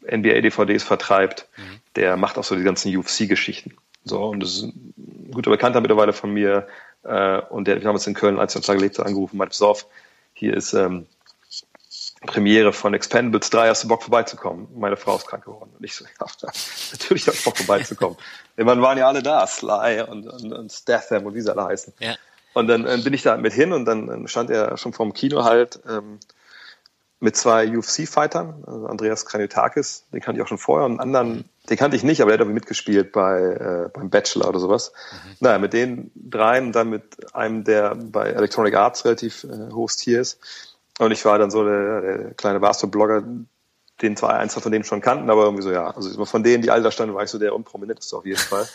NBA-DVDs vertreibt, mhm. der macht auch so die ganzen UFC-Geschichten. So, und das ist ein guter Bekannter mittlerweile von mir. Äh, und der hat damals in Köln, als ich noch gelebt habe, angerufen, meinte, pass auf, hier ist ähm, Premiere von Expendables 3, hast du Bock vorbeizukommen? Meine Frau ist krank geworden. Und ich so, ja, [LAUGHS] natürlich habe ich Bock vorbeizukommen. [LAUGHS] Irgendwann waren ja alle da, Sly und, und, und Statham und wie sie alle heißen. Ja. Und dann äh, bin ich da mit hin und dann stand er schon vorm Kino halt ähm, mit zwei UFC-Fightern, also Andreas Kranjotakis, den kannte ich auch schon vorher, und einen anderen, den kannte ich nicht, aber der hat irgendwie mitgespielt bei äh, beim Bachelor oder sowas. Mhm. Naja, mit den dreien und dann mit einem, der bei Electronic Arts relativ äh, hohes Tier ist und ich war dann so der, der kleine Basketball-Blogger, den zwei, eins von denen schon kannten, aber irgendwie so, ja, also von denen, die alle da standen, war ich so der unprominenteste auf jeden Fall.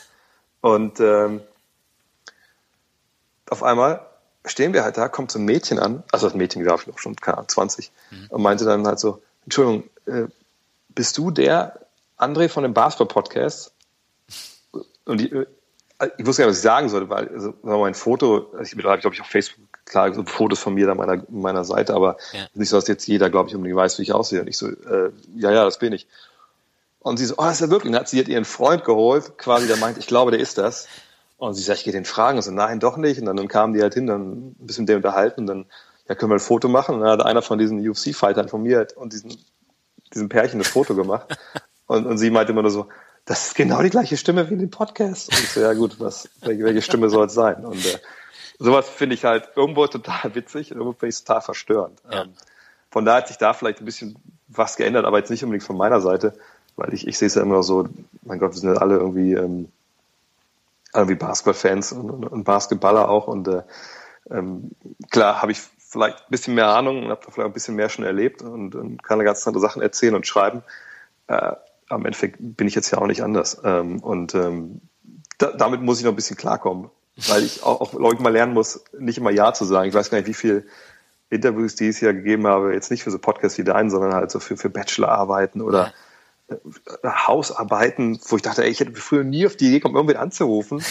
Und ähm, auf einmal stehen wir halt da, kommt so ein Mädchen an, also das Mädchen glaube ich auch schon, keine Ahnung, 20, mhm. und meinte dann halt so, Entschuldigung, äh, bist du der André von dem Basketball-Podcast? Und die, äh, ich wusste gar nicht, was ich sagen sollte, weil also, mein Foto, also ich habe, glaube ich, auf Facebook klar so Fotos von mir da meiner meiner Seite, aber ja. nicht so, dass jetzt jeder, glaube ich, unbedingt weiß, wie ich aussehe. Und ich so, äh, ja, ja, das bin ich. Und sie so, oh, das ist ja wirklich. Und dann hat sie hat ihren Freund geholt, quasi, der meint, ich glaube, der ist das. Und sie sagt, ich gehe den fragen. Und so, nein, doch nicht. Und dann, dann kamen die halt hin, dann ein bisschen mit dem unterhalten. Und dann, ja, können wir ein Foto machen. Und dann hat einer von diesen UFC-Fightern von mir und diesen, diesen Pärchen das Foto gemacht. [LAUGHS] und, und sie meinte immer nur so, das ist genau die gleiche Stimme wie in dem Podcast. Und ich so, ja gut, was, welche, welche Stimme soll es sein? Und äh, sowas finde ich halt irgendwo [LAUGHS] total witzig und irgendwo finde ich total verstörend. Ja. Ähm, von daher hat sich da vielleicht ein bisschen was geändert, aber jetzt nicht unbedingt von meiner Seite, weil ich, ich sehe es ja immer so, mein Gott, wir sind ja alle irgendwie, ähm, irgendwie Basketballfans und, und, und Basketballer auch und äh, ähm, klar habe ich vielleicht ein bisschen mehr Ahnung und habe da vielleicht ein bisschen mehr schon erlebt und, und kann da ganz andere Sachen erzählen und schreiben. Äh, am Endeffekt bin ich jetzt ja auch nicht anders. Ähm, und ähm, da, damit muss ich noch ein bisschen klarkommen, weil ich auch, auch glaube ich, mal lernen muss, nicht immer Ja zu sagen. Ich weiß gar nicht, wie viel Interviews, die ich hier gegeben habe, jetzt nicht für so Podcasts wie deinen, sondern halt so für, für Bachelorarbeiten oder äh, Hausarbeiten, wo ich dachte, ey, ich hätte früher nie auf die Idee gekommen, irgendwen anzurufen,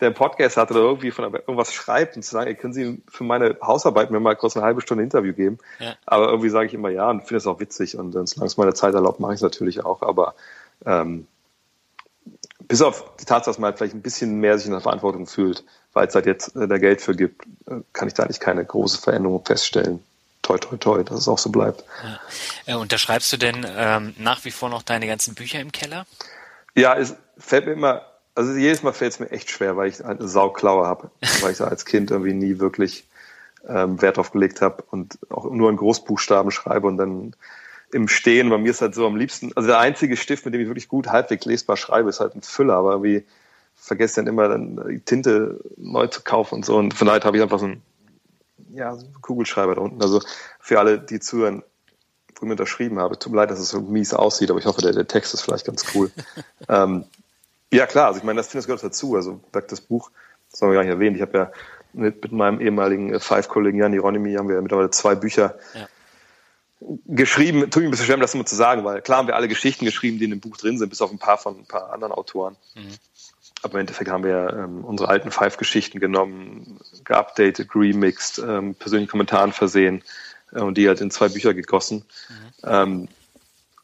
der einen Podcast hat oder irgendwie von irgendwas schreibt und zu sagen, ey, können Sie für meine Hausarbeit mir mal kurz eine halbe Stunde Interview geben? Ja. Aber irgendwie sage ich immer ja und finde es auch witzig und solange es meine Zeit erlaubt, mache ich es natürlich auch. Aber ähm, bis auf die Tatsache, dass man halt vielleicht ein bisschen mehr sich in der Verantwortung fühlt, weil es halt jetzt äh, da Geld für gibt, äh, kann ich da eigentlich keine große Veränderung feststellen. toi, toi, toi, dass es auch so bleibt. Ja. Äh, unterschreibst du denn ähm, nach wie vor noch deine ganzen Bücher im Keller? Ja, es fällt mir immer, also jedes Mal fällt es mir echt schwer, weil ich eine Sauklaue habe, [LAUGHS] weil ich da als Kind irgendwie nie wirklich ähm, Wert drauf gelegt habe und auch nur in Großbuchstaben schreibe und dann im Stehen, bei mir ist halt so am liebsten, also der einzige Stift, mit dem ich wirklich gut halbwegs lesbar schreibe, ist halt ein Füller, aber irgendwie vergesse dann immer dann die Tinte neu zu kaufen und so. Und von daher habe ich einfach so einen, ja, so einen Kugelschreiber da unten. Also für alle, die zuhören, wo ich mir unterschrieben habe, tut mir leid, dass es so mies aussieht, aber ich hoffe, der, der Text ist vielleicht ganz cool. [LAUGHS] ähm, ja klar, also ich meine, das, das gehört dazu, also das Buch, das haben wir gar nicht erwähnt, ich habe ja mit, mit meinem ehemaligen Five-Kollegen Jan Hieronymi haben wir mittlerweile zwei Bücher ja geschrieben, tut mir ein bisschen schwer, das immer zu sagen, weil klar haben wir alle Geschichten geschrieben, die in dem Buch drin sind, bis auf ein paar von ein paar anderen Autoren. Mhm. Aber im Endeffekt haben wir ähm, unsere alten Five-Geschichten genommen, geupdatet, remixed, ähm, persönlichen Kommentaren versehen äh, und die halt in zwei Bücher gegossen. Mhm. Ähm,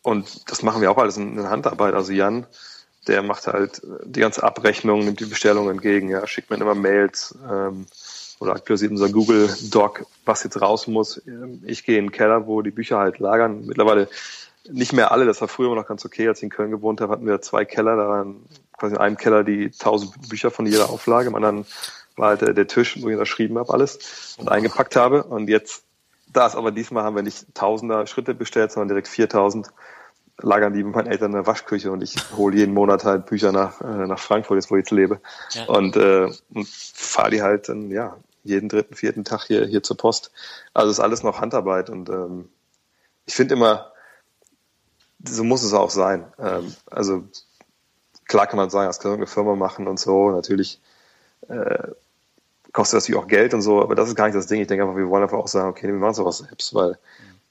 und das machen wir auch alles in, in Handarbeit. Also Jan, der macht halt die ganze Abrechnung, nimmt die Bestellung entgegen, ja, schickt mir immer Mails, ähm, oder aktualisiert unser Google Doc, was jetzt raus muss. Ich gehe in den Keller, wo die Bücher halt lagern. Mittlerweile nicht mehr alle, das war früher immer noch ganz okay. Als ich in Köln gewohnt habe, hatten wir zwei Keller, da waren quasi in einem Keller die tausend Bücher von jeder Auflage, im anderen war halt der, der Tisch, wo ich unterschrieben habe alles und eingepackt habe. Und jetzt, da ist aber diesmal haben wir nicht tausender Schritte bestellt, sondern direkt 4000 lagern die mit meinen Eltern in der Waschküche und ich hole jeden Monat halt Bücher nach, äh, nach Frankfurt, jetzt wo ich jetzt lebe. Ja. Und, äh, und fahre die halt dann, ja, jeden dritten, vierten Tag hier, hier zur Post. Also ist alles noch Handarbeit und ähm, ich finde immer, so muss es auch sein. Ähm, also klar kann man sagen, das kann irgendeine Firma machen und so. Natürlich äh, kostet das natürlich auch Geld und so, aber das ist gar nicht das Ding. Ich denke einfach, wir wollen einfach auch sagen, okay, wir machen sowas selbst, weil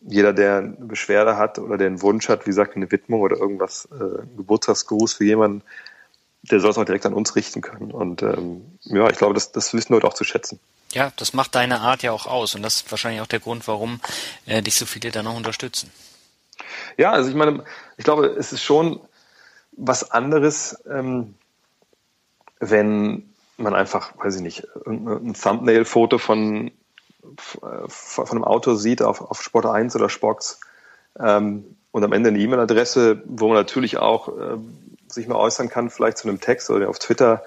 jeder, der eine Beschwerde hat oder der einen Wunsch hat, wie gesagt, eine Widmung oder irgendwas, äh, Geburtstagsgruß für jemanden, der soll es auch direkt an uns richten können. Und ähm, ja, ich glaube, das, das wissen Leute auch zu schätzen. Ja, das macht deine Art ja auch aus und das ist wahrscheinlich auch der Grund, warum äh, dich so viele dann auch unterstützen. Ja, also ich meine, ich glaube, es ist schon was anderes, ähm, wenn man einfach, weiß ich nicht, ein Thumbnail-Foto von, von einem Auto sieht auf, auf Sport 1 oder Spox ähm, und am Ende eine E-Mail-Adresse, wo man natürlich auch äh, sich mal äußern kann, vielleicht zu einem Text oder auf Twitter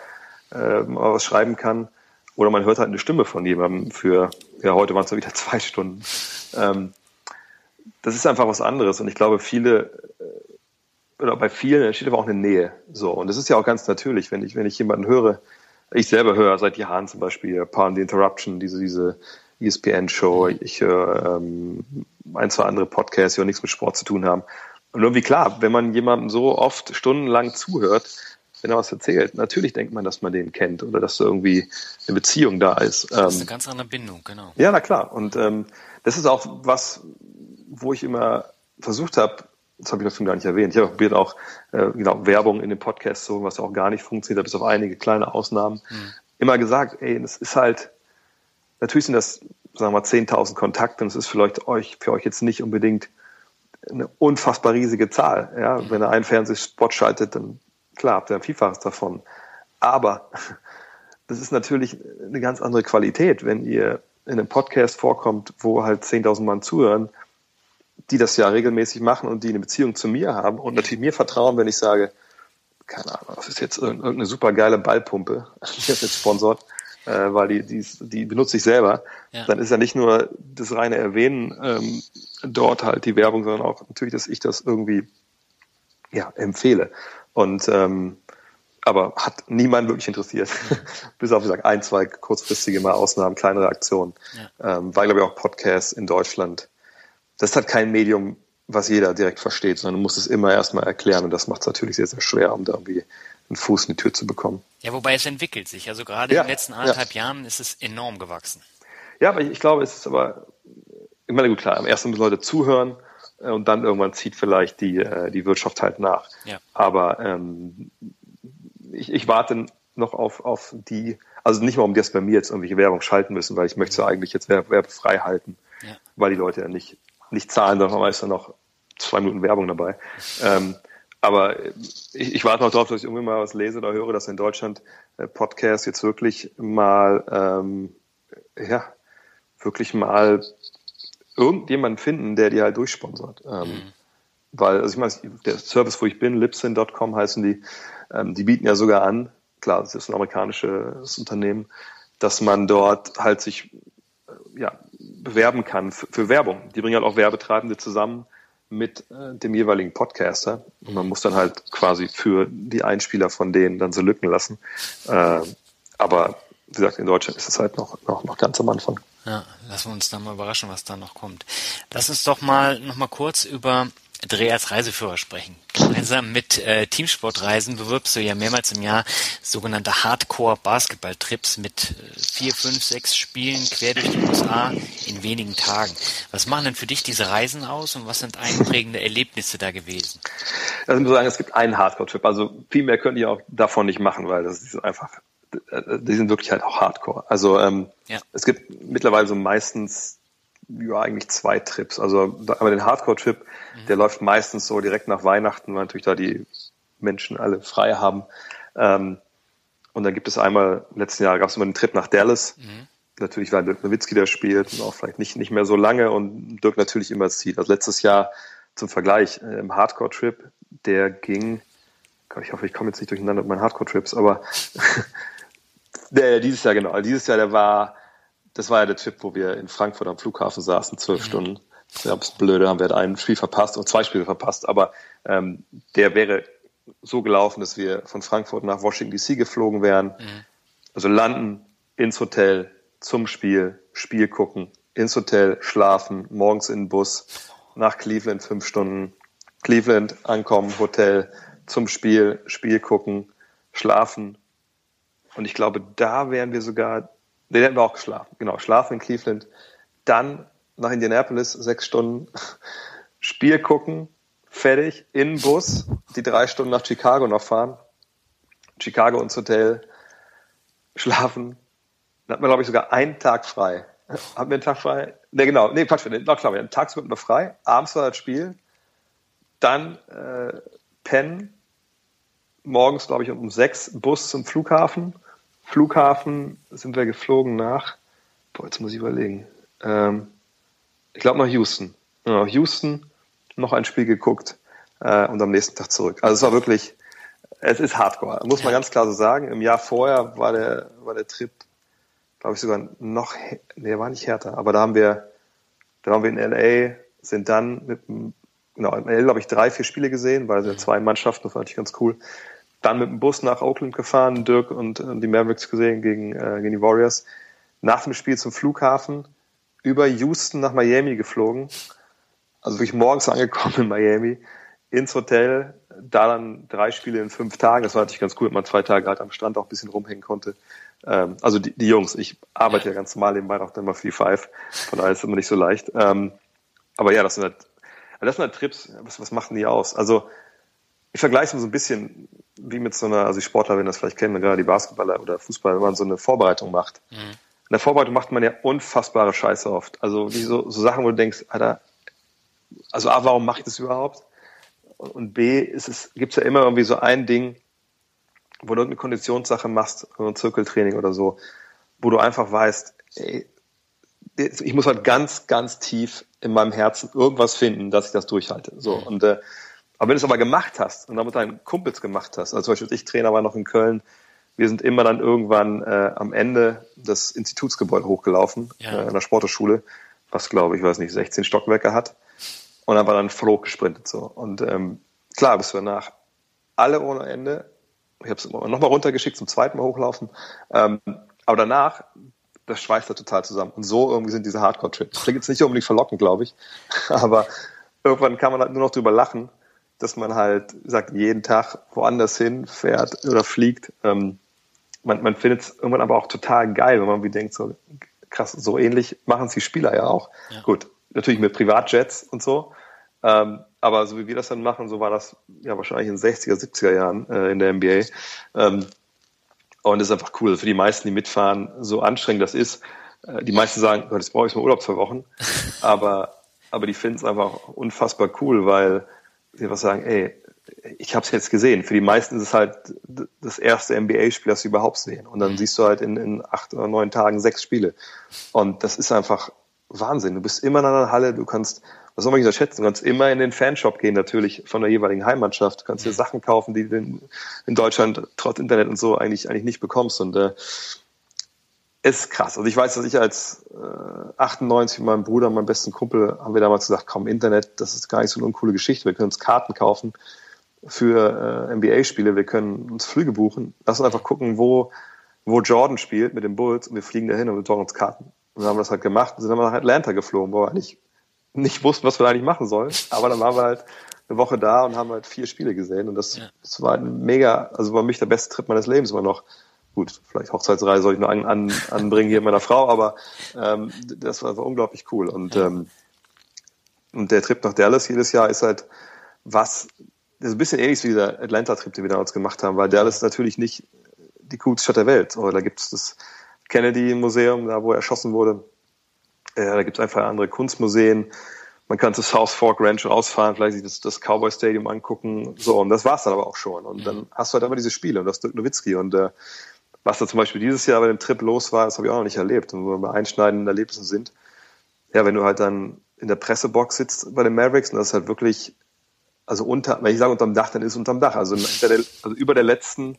äh, mal was schreiben kann oder man hört halt eine Stimme von jemandem für, ja, heute waren es wieder [LAUGHS] zwei Stunden. Ähm, das ist einfach was anderes. Und ich glaube, viele, äh, oder bei vielen entsteht aber auch eine Nähe. So. Und das ist ja auch ganz natürlich, wenn ich, wenn ich jemanden höre, ich selber höre seit Jahren zum Beispiel Pardon the Interruption, diese, diese ESPN-Show, ich höre ähm, ein, zwei andere Podcasts, die auch nichts mit Sport zu tun haben. Und irgendwie klar, wenn man jemandem so oft stundenlang zuhört, wenn er was erzählt. Natürlich denkt man, dass man den kennt oder dass da irgendwie eine Beziehung da ist. Das ist eine ähm, ganz andere Bindung, genau. Ja, na klar. Und ähm, das ist auch was, wo ich immer versucht habe, das habe ich noch gar nicht erwähnt. Ich habe probiert auch äh, genau, Werbung in den Podcast zu, was auch gar nicht funktioniert bis auf einige kleine Ausnahmen. Hm. Immer gesagt, ey, das ist halt, natürlich sind das, sagen wir mal, 10.000 Kontakte und es ist vielleicht euch, für euch jetzt nicht unbedingt eine unfassbar riesige Zahl. Ja? Wenn er einen Fernsehspot schaltet, dann Klar, habt ihr ein Vielfaches davon. Aber das ist natürlich eine ganz andere Qualität, wenn ihr in einem Podcast vorkommt, wo halt 10.000 Mann zuhören, die das ja regelmäßig machen und die eine Beziehung zu mir haben und natürlich mir vertrauen, wenn ich sage, keine Ahnung, das ist jetzt irgendeine super geile Ballpumpe, [LAUGHS] die jetzt sponsort, äh, weil die, die, die benutze ich selber, ja. dann ist ja nicht nur das reine Erwähnen ähm, dort halt die Werbung, sondern auch natürlich, dass ich das irgendwie ja, empfehle. Und ähm, aber hat niemand wirklich interessiert. [LAUGHS] Bis auf, wie gesagt, ein, zwei kurzfristige mal Ausnahmen, kleinere Aktionen. Ja. Ähm, war, glaube ich, auch Podcast in Deutschland. Das ist halt kein Medium, was jeder direkt versteht, sondern du musst es immer erstmal erklären und das macht es natürlich sehr, sehr schwer, um da irgendwie einen Fuß in die Tür zu bekommen. Ja, wobei es entwickelt sich. Also gerade ja, in den letzten anderthalb ja. Jahren ist es enorm gewachsen. Ja, aber ich, ich glaube, es ist aber, ich meine, gut, klar, am ersten müssen Leute zuhören, und dann irgendwann zieht vielleicht die, äh, die Wirtschaft halt nach. Ja. Aber ähm, ich, ich warte noch auf, auf die, also nicht mal um das bei mir jetzt irgendwelche Werbung schalten müssen, weil ich möchte sie eigentlich jetzt werbefrei halten, ja. weil die Leute ja nicht, nicht zahlen, sondern man ist ja noch zwei Minuten Werbung dabei. [LAUGHS] Ähm, aber ich, ich warte noch darauf, dass ich irgendwie mal was lese oder höre, dass in Deutschland äh, Podcasts jetzt wirklich mal, ähm, ja, wirklich mal irgendjemanden finden, der die halt durchsponsert. Ähm, mhm. Weil, also ich meine, der Service, wo ich bin, Lipsin.com heißen die, ähm, die bieten ja sogar an, klar, das ist ein amerikanisches Unternehmen, dass man dort halt sich äh, ja, bewerben kann für, für Werbung. Die bringen halt auch Werbetreibende zusammen mit äh, dem jeweiligen Podcaster. Und man muss dann halt quasi für die Einspieler von denen dann so Lücken lassen. Äh, aber gesagt, in Deutschland ist es halt noch, noch, noch ganz am Anfang. Ja, lassen wir uns dann mal überraschen, was da noch kommt. Lass uns doch mal noch mal kurz über Dreh als Reiseführer sprechen. Gemeinsam mit äh, Teamsportreisen bewirbst du ja mehrmals im Jahr sogenannte Hardcore-Basketball-Trips mit äh, vier, fünf, sechs Spielen quer durch die USA in wenigen Tagen. Was machen denn für dich diese Reisen aus und was sind einprägende Erlebnisse da gewesen? Also ich muss sagen, es gibt einen Hardcore-Trip. Also viel mehr können die auch davon nicht machen, weil das ist einfach, die sind wirklich halt auch Hardcore. Also ähm, ja. es gibt mittlerweile so meistens ja, eigentlich zwei Trips. Also aber den Hardcore-Trip, mhm. der läuft meistens so direkt nach Weihnachten, weil natürlich da die Menschen alle frei haben. Ähm, und dann gibt es einmal, im letzten Jahr gab es immer den Trip nach Dallas. Mhm. Natürlich, weil Dirk Nowitzki da spielt und auch vielleicht nicht, nicht mehr so lange und Dirk natürlich immer zieht. Also letztes Jahr zum Vergleich äh, im Hardcore-Trip, der ging, ich hoffe, ich komme jetzt nicht durcheinander mit meinen Hardcore-Trips, aber der, dieses Jahr genau, dieses Jahr, der war das war ja der Trip, wo wir in Frankfurt am Flughafen saßen, zwölf mhm. Stunden. Ja, das Blöde, haben wir ein Spiel verpasst und zwei Spiele verpasst, aber ähm, der wäre so gelaufen, dass wir von Frankfurt nach Washington DC geflogen wären. Mhm. Also landen, ins Hotel, zum Spiel, Spiel gucken, ins Hotel, schlafen, morgens in den Bus, nach Cleveland fünf Stunden, Cleveland ankommen, Hotel, zum Spiel, Spiel gucken, schlafen. Und ich glaube, da wären wir sogar Nee, der hat auch geschlafen. Genau, schlafen in Cleveland. Dann nach Indianapolis, sechs Stunden [LAUGHS] Spiel gucken, fertig, in den Bus, die drei Stunden nach Chicago noch fahren. Chicago ins Hotel, schlafen. Dann hat man, glaube ich, sogar einen Tag frei. Haben wir einen Tag frei? Ne, genau. Nee, Quatsch, noch klar, wir tagsüber immer frei. Abends war das Spiel. Dann äh, pennen. Morgens, glaube ich, um sechs Bus zum Flughafen Flughafen sind wir geflogen nach, boah, jetzt muss ich überlegen, ähm, ich glaube nach Houston. Ja, Houston, noch ein Spiel geguckt äh, und am nächsten Tag zurück. Also es war wirklich, es ist Hardcore, muss man ganz klar so sagen. Im Jahr vorher war der, war der Trip, glaube ich, sogar noch, nee, war nicht härter, aber da haben wir, da waren wir in LA, sind dann mit genau, in LA, glaube ich, drei, vier Spiele gesehen, weil es ja zwei Mannschaften, das war natürlich ganz cool dann mit dem Bus nach Oakland gefahren, Dirk und, und die Mavericks gesehen gegen, äh, gegen die Warriors. Nach dem Spiel zum Flughafen, über Houston nach Miami geflogen. Also wirklich morgens angekommen in Miami, ins Hotel, da dann drei Spiele in fünf Tagen. Das war natürlich ganz cool, wenn man zwei Tage halt am Strand auch ein bisschen rumhängen konnte. Ähm, also die, die Jungs, ich arbeite ja ganz normal nebenbei auch dann mal für Five, von daher ist es immer nicht so leicht. Ähm, aber ja, das sind halt, das sind halt Trips, was, was machen die aus? Also ich vergleiche es mal so ein bisschen wie mit so einer, also die Sportler werden das vielleicht kennen, gerade die Basketballer oder Fußballer, wenn man so eine Vorbereitung macht. Mhm. In der Vorbereitung macht man ja unfassbare Scheiße oft. Also wie so, so Sachen, wo du denkst, Alter, also A, warum mache ich das überhaupt? Und B, ist es, gibt's ja immer irgendwie so ein Ding, wo du irgendeine Konditionssache machst, ein Zirkeltraining oder so, wo du einfach weißt, ey, ich muss halt ganz, ganz tief in meinem Herzen irgendwas finden, dass ich das durchhalte. So. Mhm. Und äh, aber wenn du es aber gemacht hast und dann mit deinen Kumpels gemacht hast, also zum Beispiel ich Trainer war noch in Köln, wir sind immer dann irgendwann äh, am Ende des Institutsgebäude hochgelaufen, ja. äh, in der Sporteschule, was glaube ich, weiß nicht, 16 Stockwerke hat. Und dann war dann voll gesprintet so. Und ähm, klar, bist du danach alle ohne Ende. Ich habe es nochmal runtergeschickt zum zweiten Mal hochlaufen. Ähm, aber danach, das schweißt da total zusammen. Und so irgendwie sind diese Hardcore-Trips. Klingt jetzt nicht unbedingt verlockend, glaube ich. [LAUGHS] Aber irgendwann kann man halt nur noch drüber lachen, dass man halt sagt, jeden Tag woanders hin fährt oder fliegt. Ähm, man, man findet es irgendwann aber auch total geil, wenn man wie denkt, so krass, so ähnlich machen es die Spieler ja auch. Ja. Gut, natürlich mit Privatjets und so. Ähm, aber so wie wir das dann machen, so war das ja wahrscheinlich in den 60er, 70er Jahren äh, in der NBA. Ähm, und das ist einfach cool. Für die meisten, die mitfahren, so anstrengend das ist. Äh, die meisten sagen, das brauche ich mal Urlaub zwei Wochen. [LAUGHS] aber, aber die finden es einfach unfassbar cool, weil die was sagen, ey, ich habe es jetzt gesehen. Für die meisten ist es halt das erste NBA-Spiel, das sie überhaupt sehen. Und dann mhm. siehst du halt in, in acht oder neun Tagen sechs Spiele. Und das ist einfach Wahnsinn. Du bist immer in einer Halle, du kannst, was soll man nicht unterschätzen, du kannst immer in den Fanshop gehen, natürlich von der jeweiligen Heimmannschaft. Du kannst dir Sachen kaufen, die du in, in Deutschland trotz Internet und so eigentlich, eigentlich nicht bekommst. Und äh, ist krass. Also ich weiß, dass ich als äh, 98 mit meinem Bruder, meinem besten Kumpel, haben wir damals gesagt, komm, Internet, das ist gar nicht so eine uncoole Geschichte. Wir können uns Karten kaufen für äh, NBA-Spiele, wir können uns Flüge buchen. Lass uns einfach gucken, wo, wo Jordan spielt mit den Bulls und wir fliegen dahin und wir besorgen uns Karten. Und dann haben wir das halt gemacht und sind dann nach Atlanta geflogen, wo wir eigentlich nicht wussten, was wir eigentlich machen sollen. Aber dann waren wir halt eine Woche da und haben halt vier Spiele gesehen und das, ja. das war ein mega, also war mich der beste Trip meines Lebens immer noch gut, vielleicht Hochzeitsreise soll ich nur an, an, anbringen hier meiner Frau, aber ähm, das war, war unglaublich cool. Und, ähm, und der Trip nach Dallas jedes Jahr ist halt was, das ist ein bisschen ähnlich wie dieser Atlanta-Trip, den wir damals gemacht haben, weil Dallas ist natürlich nicht die coolste Stadt der Welt. Oder da gibt es das Kennedy-Museum, da wo er erschossen wurde. Äh, da gibt es einfach andere Kunstmuseen. Man kann zu South Fork Ranch rausfahren, vielleicht sich das, das Cowboy Stadium angucken. So, und das war's dann aber auch schon. Und dann hast du halt aber diese Spiele und das Dirk Nowitzki. Und äh, was da zum Beispiel dieses Jahr bei dem Trip los war, das habe ich auch noch nicht erlebt. Und wo wir bei einschneidenden Erlebnissen sind, ja, wenn du halt dann in der Pressebox sitzt bei den Mavericks und das ist halt wirklich, also unter, wenn ich sage unterm Dach, dann ist es unterm Dach. Also, der, also über der letzten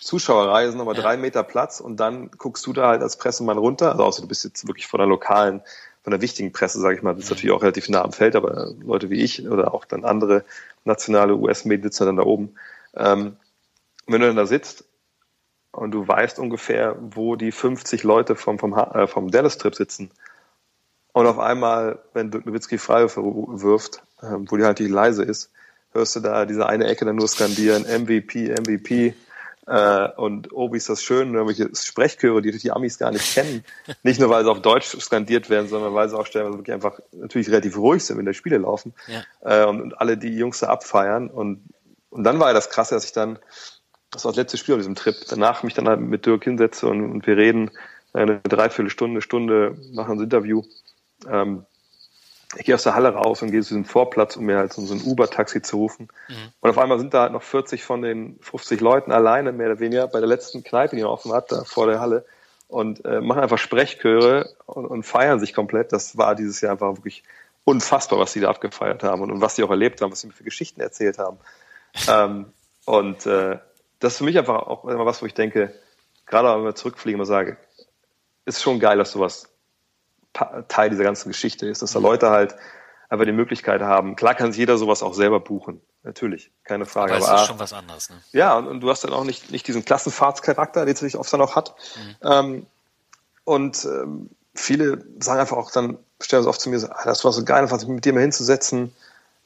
Zuschauerreihe sind nochmal ja. drei Meter Platz und dann guckst du da halt als Pressemann runter. Also außer du bist jetzt wirklich von der lokalen, von der wichtigen Presse, sage ich mal, das ist natürlich auch relativ nah am Feld, aber Leute wie ich oder auch dann andere nationale US-Medien sitzen dann da oben. Ähm, wenn du dann da sitzt und du weißt ungefähr, wo die 50 Leute vom, vom, äh, vom Dallas-Trip sitzen. Und auf einmal, wenn Nowitzki Freiwürfe wirft, äh, wo die halt nicht leise ist, hörst du da diese eine Ecke dann nur skandieren, MVP, MVP, äh, und oh, wie ist das schön, irgendwelche Sprechchöre, die die Amis gar nicht kennen. [LAUGHS] Nicht nur, weil sie auf Deutsch skandiert werden, sondern weil sie auch stellenweise wirklich einfach natürlich relativ ruhig sind, wenn die Spiele laufen. Ja. Äh, und, und alle die Jungs da abfeiern. Und, und dann war ja das Krasse, dass ich dann das war das letzte Spiel auf diesem Trip. Danach mich dann halt mit Dirk hinsetze und, und wir reden eine Dreiviertelstunde, Stunde, machen ein Interview. Ähm, ich gehe aus der Halle raus und gehe zu diesem Vorplatz, um mir halt so, ein Uber-Taxi zu rufen. Mhm. Und auf einmal sind da halt noch 40 von den 50 Leuten alleine, mehr oder weniger, bei der letzten Kneipe, die man offen hat, da vor der Halle und äh, machen einfach Sprechchöre und, und feiern sich komplett. Das war dieses Jahr einfach wirklich unfassbar, was sie da abgefeiert haben und, und was sie auch erlebt haben, was sie mir für Geschichten erzählt haben. [LAUGHS] ähm, und äh, das ist für mich einfach auch immer was, wo ich denke, gerade wenn wir zurückfliegen, immer sage, ist schon geil, dass sowas Teil dieser ganzen Geschichte ist, dass da Leute halt einfach die Möglichkeit haben. Klar kann sich jeder sowas auch selber buchen, natürlich, keine Frage. Aber es ist schon was anderes. Ne? Ja, und, und, du hast dann auch nicht, nicht diesen Klassenfahrtscharakter, den es natürlich oft dann auch hat. Mhm. Ähm, und ähm, viele sagen einfach auch dann, stellen es oft zu mir, ah, das war so geil, einfach sich mit dir mal hinzusetzen,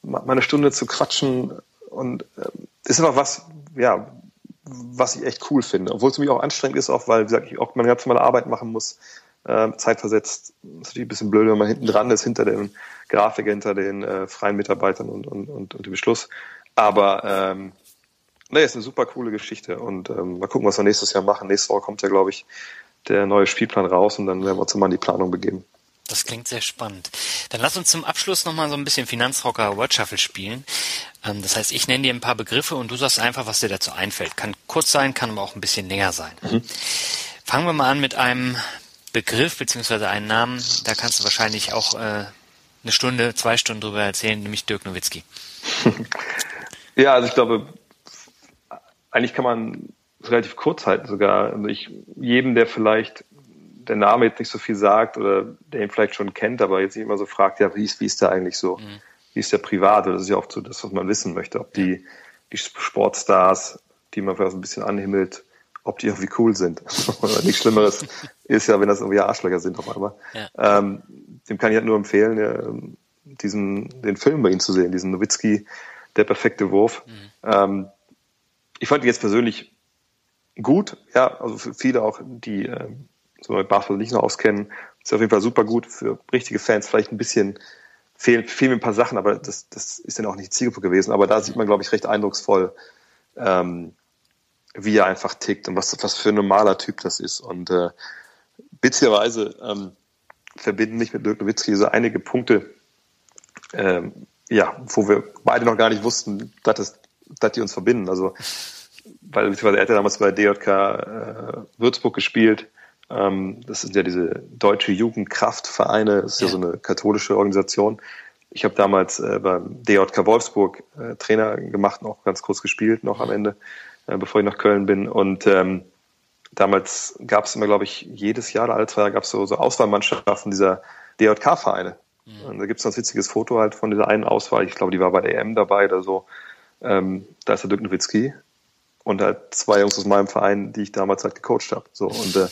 mal eine Stunde zu quatschen und ähm, ist einfach was, ja, was ich echt cool finde. Obwohl es mich auch anstrengend ist, auch weil, wie gesagt, ich auch meine ganz normale Arbeit machen muss, äh, zeitversetzt. Das ist natürlich ein bisschen blöd, wenn man hinten dran ist, hinter den Grafiker, hinter den äh, freien Mitarbeitern und, und, und, und dem Beschluss. Aber ähm, nee, ist eine super coole Geschichte und ähm, mal gucken, was wir nächstes Jahr machen. Nächste Woche kommt ja, glaube ich, der neue Spielplan raus und dann werden wir uns mal in die Planung begeben. Das klingt sehr spannend. Dann lass uns zum Abschluss nochmal so ein bisschen Finanzrocker Word Shuffle spielen. Ähm, das heißt, ich nenne dir ein paar Begriffe und du sagst einfach, was dir dazu einfällt. Kann kurz sein, kann aber auch ein bisschen länger sein. Mhm. Fangen wir mal an mit einem Begriff beziehungsweise einen Namen. Da kannst du wahrscheinlich auch äh, eine Stunde, zwei Stunden drüber erzählen, nämlich Dirk Nowitzki. [LAUGHS] ja, also ich glaube, eigentlich kann man relativ kurz halten sogar. Also ich, jedem, der vielleicht der Name jetzt nicht so viel sagt oder der ihn vielleicht schon kennt, aber jetzt nicht immer so fragt, ja, wie ist, wie ist der eigentlich so? Mhm. Wie ist der privat? Das ist ja oft so das, was man wissen möchte, ob die, die Sportstars, die man vielleicht ein bisschen anhimmelt, ob die irgendwie cool sind. [LAUGHS] Oder nichts Schlimmeres ist ja, wenn das irgendwie Arschlöcher sind auf einmal. Ja. Ähm, dem kann ich halt nur empfehlen, ja, diesen, den Film bei ihm zu sehen, diesen Nowitzki, der perfekte Wurf. Mhm. Ähm, ich fand ihn jetzt persönlich gut, ja, also für viele auch, die äh, so mit Basketball nicht noch auskennen, ist auf jeden Fall super gut für richtige Fans, vielleicht ein bisschen fehlen, fehlen mir ein paar Sachen, aber das, das ist dann auch nicht Zielgruppe gewesen. Aber da sieht man, glaube ich, recht eindrucksvoll, ähm, wie er einfach tickt und was, was für ein normaler Typ das ist. Und äh, witzigerweise ähm, verbinden mich mit Dirk Nowitzki so einige Punkte, ähm, ja, wo wir beide noch gar nicht wussten, dass, es, dass die uns verbinden. Also, weil beziehungsweise er hat ja damals bei DJK äh, Würzburg gespielt, das sind ja diese deutsche Jugendkraftvereine, das ist ja, ja so eine katholische Organisation. Ich habe damals äh, beim DJK Wolfsburg äh, Trainer gemacht, noch ganz kurz gespielt, noch am Ende, äh, bevor ich nach Köln bin. Und ähm, damals gab es immer, glaube ich, jedes Jahr oder alle zwei Jahre gab es so, so Auswahlmannschaften dieser DJK-Vereine. Mhm. Und da gibt es ein witziges Foto halt von dieser einen Auswahl. Ich glaube, die war bei der EM dabei oder so. Ähm, da ist der Dirk Nowitzki und halt zwei Jungs aus meinem Verein, die ich damals halt gecoacht habe. So und äh,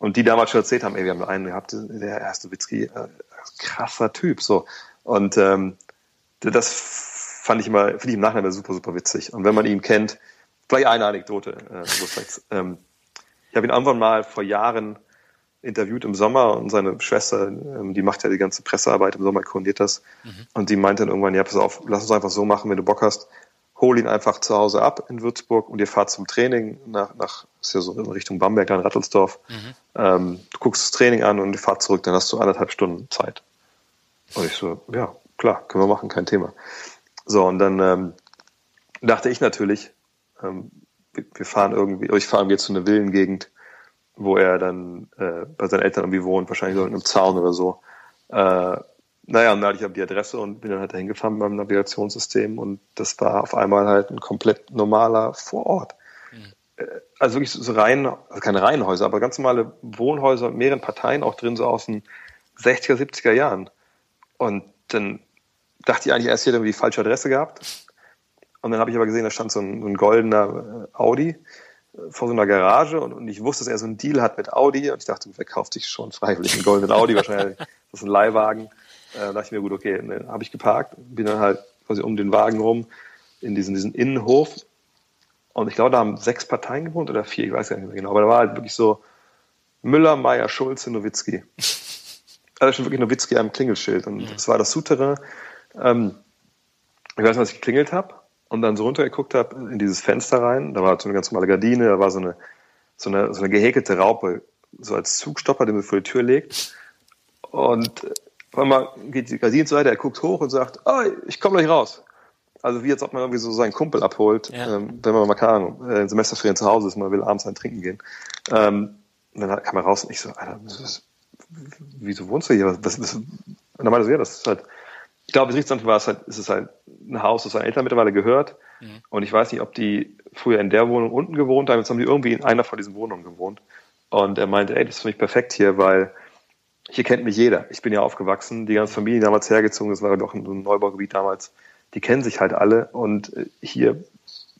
und die damals schon erzählt haben, ey, wir haben einen gehabt, der erste Witzki, äh, krasser Typ, so. Und ähm, das fand ich immer, finde ich im Nachhinein super, super witzig. Und wenn man ihn kennt, vielleicht eine Anekdote, äh, ähm, ich habe ihn irgendwann mal vor Jahren interviewt im Sommer und seine Schwester, ähm, die macht ja die ganze Pressearbeit im Sommer, koordiniert das. Mhm. Und die meinte dann irgendwann, ja, pass auf, lass uns einfach so machen, wenn du Bock hast, hol ihn einfach zu Hause ab in Würzburg und ihr fahrt zum Training nach, nach ist ja so in Richtung Bamberg, dann Rattelsdorf. Mhm. Ähm, du guckst das Training an und ihr fahrt zurück, dann hast du anderthalb Stunden Zeit. Und ich so, ja, klar, können wir machen, kein Thema. So, und dann ähm, dachte ich natürlich, ähm, wir fahren irgendwie, ich fahre jetzt zu einer Villengegend, wo er dann äh, bei seinen Eltern irgendwie wohnt, wahrscheinlich so in einem Zaun oder so. Äh, naja, und da hatte ich aber die Adresse und bin dann halt dahin gefahren beim Navigationssystem und das war auf einmal halt ein komplett normaler Vorort. Mhm. Also wirklich so rein, also keine Reihenhäuser, aber ganz normale Wohnhäuser mit mehreren Parteien auch drin, so aus den 60er, 70er Jahren. Und dann dachte ich eigentlich erst, ich hätte irgendwie die falsche Adresse gehabt. Und dann habe ich aber gesehen, da stand so ein, so ein goldener äh, Audi äh, vor so einer Garage und, und, ich wusste, dass er so einen Deal hat mit Audi und ich dachte, wer kauft sich schon freiwillig einen goldenen Audi wahrscheinlich? [LAUGHS] Das ist ein Leihwagen. Äh, da dachte ich mir, gut, okay, ne, habe ich geparkt, bin dann halt quasi um den Wagen rum in diesen, diesen Innenhof. Und ich glaube, da haben sechs Parteien gewohnt oder vier, ich weiß gar nicht mehr genau. Aber da war halt wirklich so Müller, Meier, Schulze, Nowitzki. [LAUGHS] Also schon wirklich Nowitzki am Klingelschild. Und das war das Souterrain. Ähm, ich weiß nicht, was ich geklingelt habe und dann so runtergeguckt habe in dieses Fenster rein. Da war so eine ganz normale Gardine, da war so eine, so eine, so eine gehäkelte Raupe, so als Zugstopper, den man vor die Tür legt. Und auf einmal geht die Gardine zur Seite, er guckt hoch und sagt, oh, ich komme gleich raus. Also wie als ob man irgendwie so seinen Kumpel abholt, ja. ähm, wenn man mal, keine Ahnung, äh, Semesterferien zu Hause ist, man will abends ein Trinken gehen. Ähm, und dann kam er raus und ich so, Alter, was, wieso wohnst du hier? Was, was? Und dann meinte er so, ja, das ist halt, ich glaube, insgesamt war es halt, ist es halt ein Haus, das seinen Eltern mittlerweile gehört. Mhm. Und ich weiß nicht, ob die früher in der Wohnung unten gewohnt haben, jetzt haben die irgendwie in einer von diesen Wohnungen gewohnt. Und er meinte, ey, das ist für mich perfekt hier, weil hier kennt mich jeder. Ich bin ja aufgewachsen, die ganze Familie damals hergezogen, das war doch ein Neubaugebiet damals. Die kennen sich halt alle und äh, hier,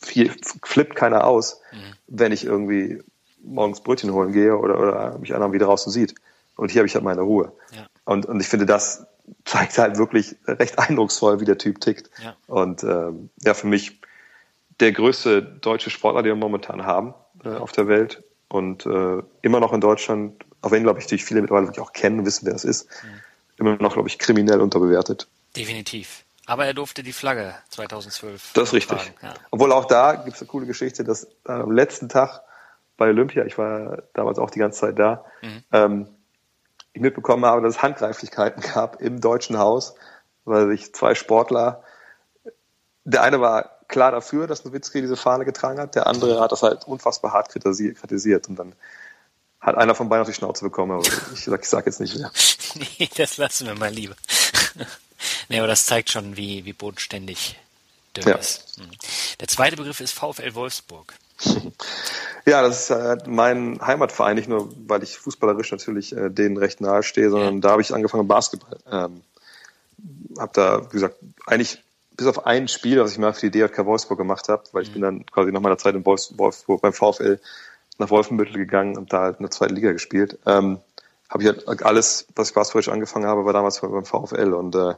hier flippt keiner aus, mhm. wenn ich irgendwie morgens Brötchen holen gehe oder, oder mich einer wieder draußen sieht. Und hier habe ich halt meine Ruhe. Ja. Und, und ich finde, das zeigt halt wirklich recht eindrucksvoll, wie der Typ tickt. Ja. Und ähm, ja, für mich der größte deutsche Sportler, den wir momentan haben äh, auf der Welt. Und äh, immer noch in Deutschland auch wenn, glaube ich, natürlich viele mittlerweile wirklich auch kennen und wissen, wer das ist, mhm. immer noch, glaube ich, kriminell unterbewertet. Definitiv. Aber er durfte die Flagge 2012. Das ist richtig. Ja. Obwohl auch da gibt es eine coole Geschichte, dass am letzten Tag bei Olympia, ich war damals auch die ganze Zeit da, mhm. ähm, ich mitbekommen habe, dass es Handgreiflichkeiten gab im Deutschen Haus, weil sich zwei Sportler, der eine war klar dafür, dass Nowitzki diese Fahne getragen hat, der andere hat das halt unfassbar hart kritisiert und dann hat einer von beiden auf die Schnauze bekommen, aber ich sag, ich sag jetzt nicht mehr. [LAUGHS] nee, das lassen wir mal lieber. [LAUGHS] nee, aber das zeigt schon, wie, wie bodenständig Dirk ja. ist. Hm. Der zweite Begriff ist VfL Wolfsburg. [LAUGHS] Ja, das ist äh, mein Heimatverein, nicht nur, weil ich fußballerisch natürlich äh, denen recht nahe stehe, sondern ja. da habe ich angefangen Basketball. Ähm, habe da, wie gesagt, eigentlich bis auf ein Spiel, was ich mal für die DJK Wolfsburg gemacht habe, weil ich mhm. bin dann quasi nach meiner Zeit in Wolfsburg beim VfL nach Wolfenbüttel gegangen und da halt in der zweiten Liga gespielt. Ähm, habe ich halt alles, was ich basketballisch angefangen habe, war damals beim VfL und äh,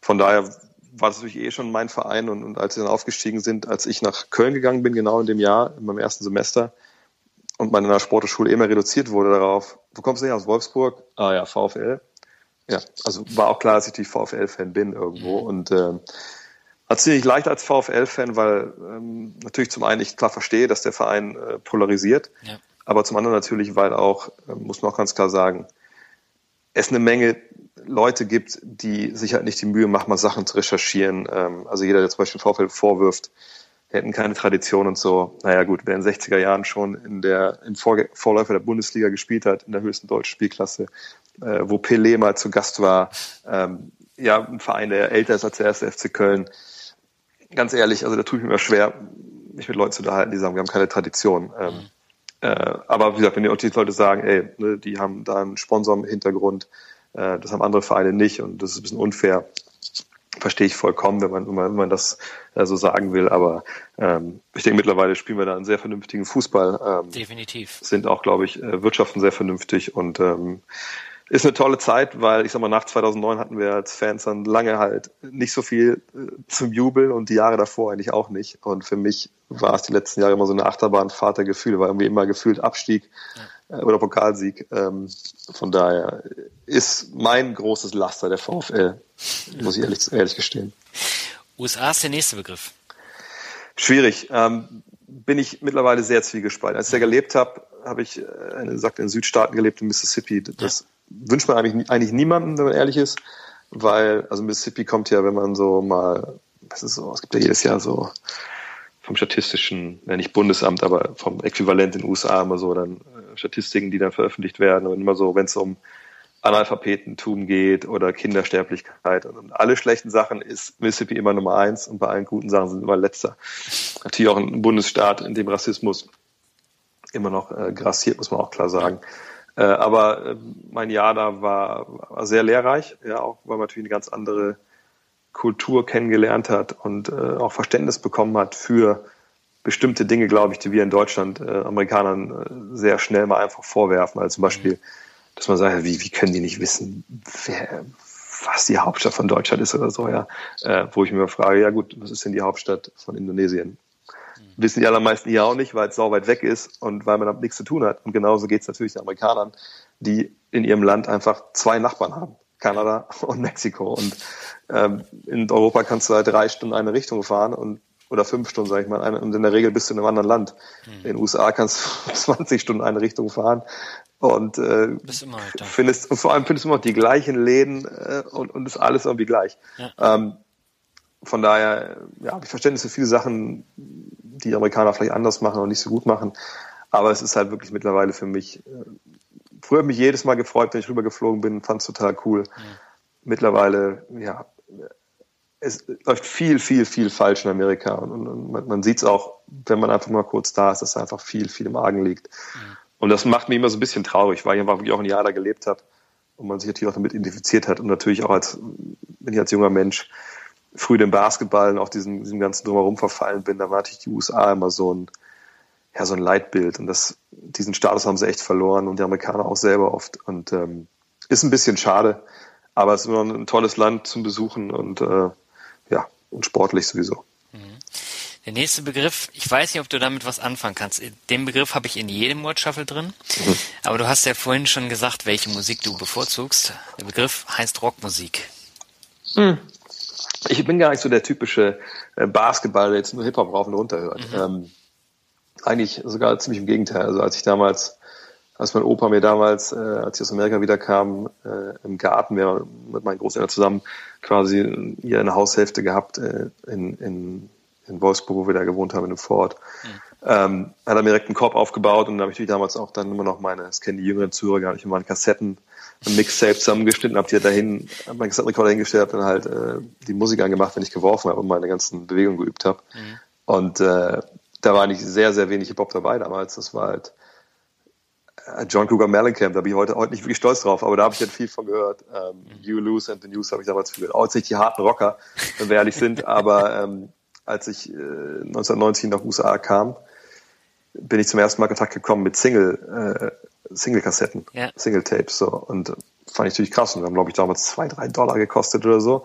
von daher war das natürlich eh schon mein Verein und, und als sie dann aufgestiegen sind, als ich nach Köln gegangen bin, genau in dem Jahr, in meinem ersten Semester und meine Sportschule immer reduziert wurde darauf, wo kommst du her aus Wolfsburg? Ah ja, VfL. Ja, also war auch klar, dass ich die VfL-Fan bin irgendwo mhm. und äh, hat ziemlich leicht als VfL-Fan, weil ähm, natürlich zum einen ich klar verstehe, dass der Verein äh, polarisiert, ja. aber zum anderen natürlich, weil auch, äh, muss man auch ganz klar sagen, es eine Menge Leute gibt, die sich halt nicht die Mühe machen, mal Sachen zu recherchieren. Ähm, also jeder, der zum Beispiel VfL vorwirft, hätten keine Tradition und so. Naja gut, wer in den 60er Jahren schon in der im Vorläufer der Bundesliga gespielt hat, in der höchsten deutschen Spielklasse, äh, wo Pelé mal zu Gast war, ähm, ja, ein Verein, der älter ist als der erste FC Köln. Ganz ehrlich, also da tue ich mir immer schwer, mich mit Leuten zu unterhalten, die sagen, wir haben keine Tradition. Ähm, mhm. äh, aber wie gesagt, wenn die, Leute sagen, ey, ne, die haben da einen Sponsor im Hintergrund, äh, das haben andere Vereine nicht und das ist ein bisschen unfair, verstehe ich vollkommen, wenn man, wenn man, wenn man das äh, so sagen will. Aber ähm, ich denke, mittlerweile spielen wir da einen sehr vernünftigen Fußball. Ähm, Definitiv. Sind auch, glaube ich, äh, Wirtschaften sehr vernünftig und ähm, ist eine tolle Zeit, weil ich sag mal, nach 2009 hatten wir als Fans dann lange halt nicht so viel äh, zum Jubeln und die Jahre davor eigentlich auch nicht. Und für mich war es die letzten Jahre immer so eine Achterbahnfahrt der Gefühle, war irgendwie immer gefühlt Abstieg ja. äh, oder Pokalsieg. Ähm, von daher ist mein großes Laster der VfL, muss ich ehrlich, ehrlich gestehen. USA ist der nächste Begriff. Schwierig. Ähm, bin ich mittlerweile sehr zwiegespalten. Als ich da gelebt habe, habe ich, äh, sagt, in Südstaaten gelebt, in Mississippi. Das wünscht man eigentlich, eigentlich niemandem, wenn man ehrlich ist, weil, also Mississippi kommt ja, wenn man so mal, was ist so, es gibt ja jedes Jahr so vom statistischen, ja nicht Bundesamt, aber vom Äquivalent in den USA immer so dann äh, Statistiken, die dann veröffentlicht werden und immer so, wenn es um Analphabetentum geht oder Kindersterblichkeit und alle schlechten Sachen ist Mississippi immer Nummer eins und bei allen guten Sachen sind immer letzter. Natürlich auch ein Bundesstaat, in dem Rassismus immer noch äh, grassiert, muss man auch klar sagen. Äh, aber äh, mein Jahr da war, war sehr lehrreich, ja, auch weil man natürlich eine ganz andere Kultur kennengelernt hat und äh, auch Verständnis bekommen hat für bestimmte Dinge, glaube ich, die wir in Deutschland äh, Amerikanern äh, sehr schnell mal einfach vorwerfen. Also zum Beispiel, dass man sagt, wie, wie können die nicht wissen, wer, was die Hauptstadt von Deutschland ist oder so, ja. Äh, wo ich mir frage, ja gut, was ist denn die Hauptstadt von Indonesien? Wissen die allermeisten hier auch nicht, weil es so weit weg ist und weil man damit nichts zu tun hat. Und genauso geht es natürlich den Amerikanern, die in ihrem Land einfach zwei Nachbarn haben, Kanada [LAUGHS] und Mexiko. Und ähm, in Europa kannst du halt drei Stunden eine Richtung fahren und oder fünf Stunden, sage ich mal, eine, und in der Regel bist du in einem anderen Land. Hm. In den USA kannst du [LAUGHS] 20 Stunden eine Richtung fahren und äh, findest und vor allem findest du immer noch die gleichen Läden äh, und, und ist alles irgendwie gleich. Ja. Ähm, von daher ja, habe ich Verständnis für viele Sachen, die Amerikaner vielleicht anders machen und nicht so gut machen. Aber es ist halt wirklich mittlerweile für mich. Äh, früher habe ich mich jedes Mal gefreut, wenn ich rübergeflogen bin, fand es total cool. Ja. Mittlerweile, ja, es läuft viel, viel, viel falsch in Amerika. Und, und man, man sieht es auch, wenn man einfach mal kurz da ist, dass einfach viel, viel im Argen liegt. Ja. Und das macht mich immer so ein bisschen traurig, weil ich einfach wirklich auch ein Jahr da gelebt habe und man sich natürlich auch damit identifiziert hat und natürlich auch als, wenn ich als junger Mensch früh den Basketball und auch diesen, diesem ganzen Drumherum verfallen bin, da war natürlich die USA immer so ein, ja, so ein Leitbild. Und das, diesen Status haben sie echt verloren und die Amerikaner auch selber oft. Und ähm, ist ein bisschen schade, aber es ist immer ein tolles Land zum Besuchen und äh, ja, und sportlich sowieso. Mhm. Der nächste Begriff, ich weiß nicht, ob du damit was anfangen kannst. Den Begriff habe ich in jedem Word Shuffle drin. Mhm. Aber du hast ja vorhin schon gesagt, welche Musik du bevorzugst. Der Begriff heißt Rockmusik. Mhm ich bin gar nicht so der typische äh, Basketball, der jetzt nur Hip-Hop rauf und runter hört. Mhm. Ähm, eigentlich sogar ziemlich im Gegenteil. Also als ich damals, als mein Opa mir damals, äh, als ich aus Amerika wiederkam, äh, im Garten, wir haben mit meinen Großeltern zusammen quasi hier eine Haushälfte gehabt äh, in, in, in Wolfsburg, wo wir da gewohnt haben, in einem Fort. Mhm. Ähm, hat er mir direkt einen Korb aufgebaut und da habe ich damals auch dann immer noch meine, das kennen die jüngeren Zuhörer gar nicht, meine Kassetten ein Mixtape zusammengeschnitten, habe die dahin, hab meinen Kassettenrekorder hingestellt, habe dann halt äh, die Musik angemacht, wenn ich geworfen habe und meine ganzen Bewegungen geübt habe. Mhm. Und äh, da war nicht sehr, sehr wenig Hip-Hop dabei damals. Das war halt äh, John Cougar Mellencamp, da bin ich heute, heute nicht wirklich stolz drauf, aber da habe ich halt viel von gehört. Ähm, mhm. You Lose and the News habe ich damals viel gehört. Auch jetzt nicht die harten Rocker, wenn wir ehrlich sind, [LAUGHS] aber ähm, als ich äh, 1990 nach USA kam, bin ich zum ersten Mal in Kontakt gekommen mit Single, äh, Single-Kassetten, ja. Single-Tapes. So. Und fand ich natürlich krass. Und wir haben, glaube ich, damals zwei, drei Dollar gekostet oder so.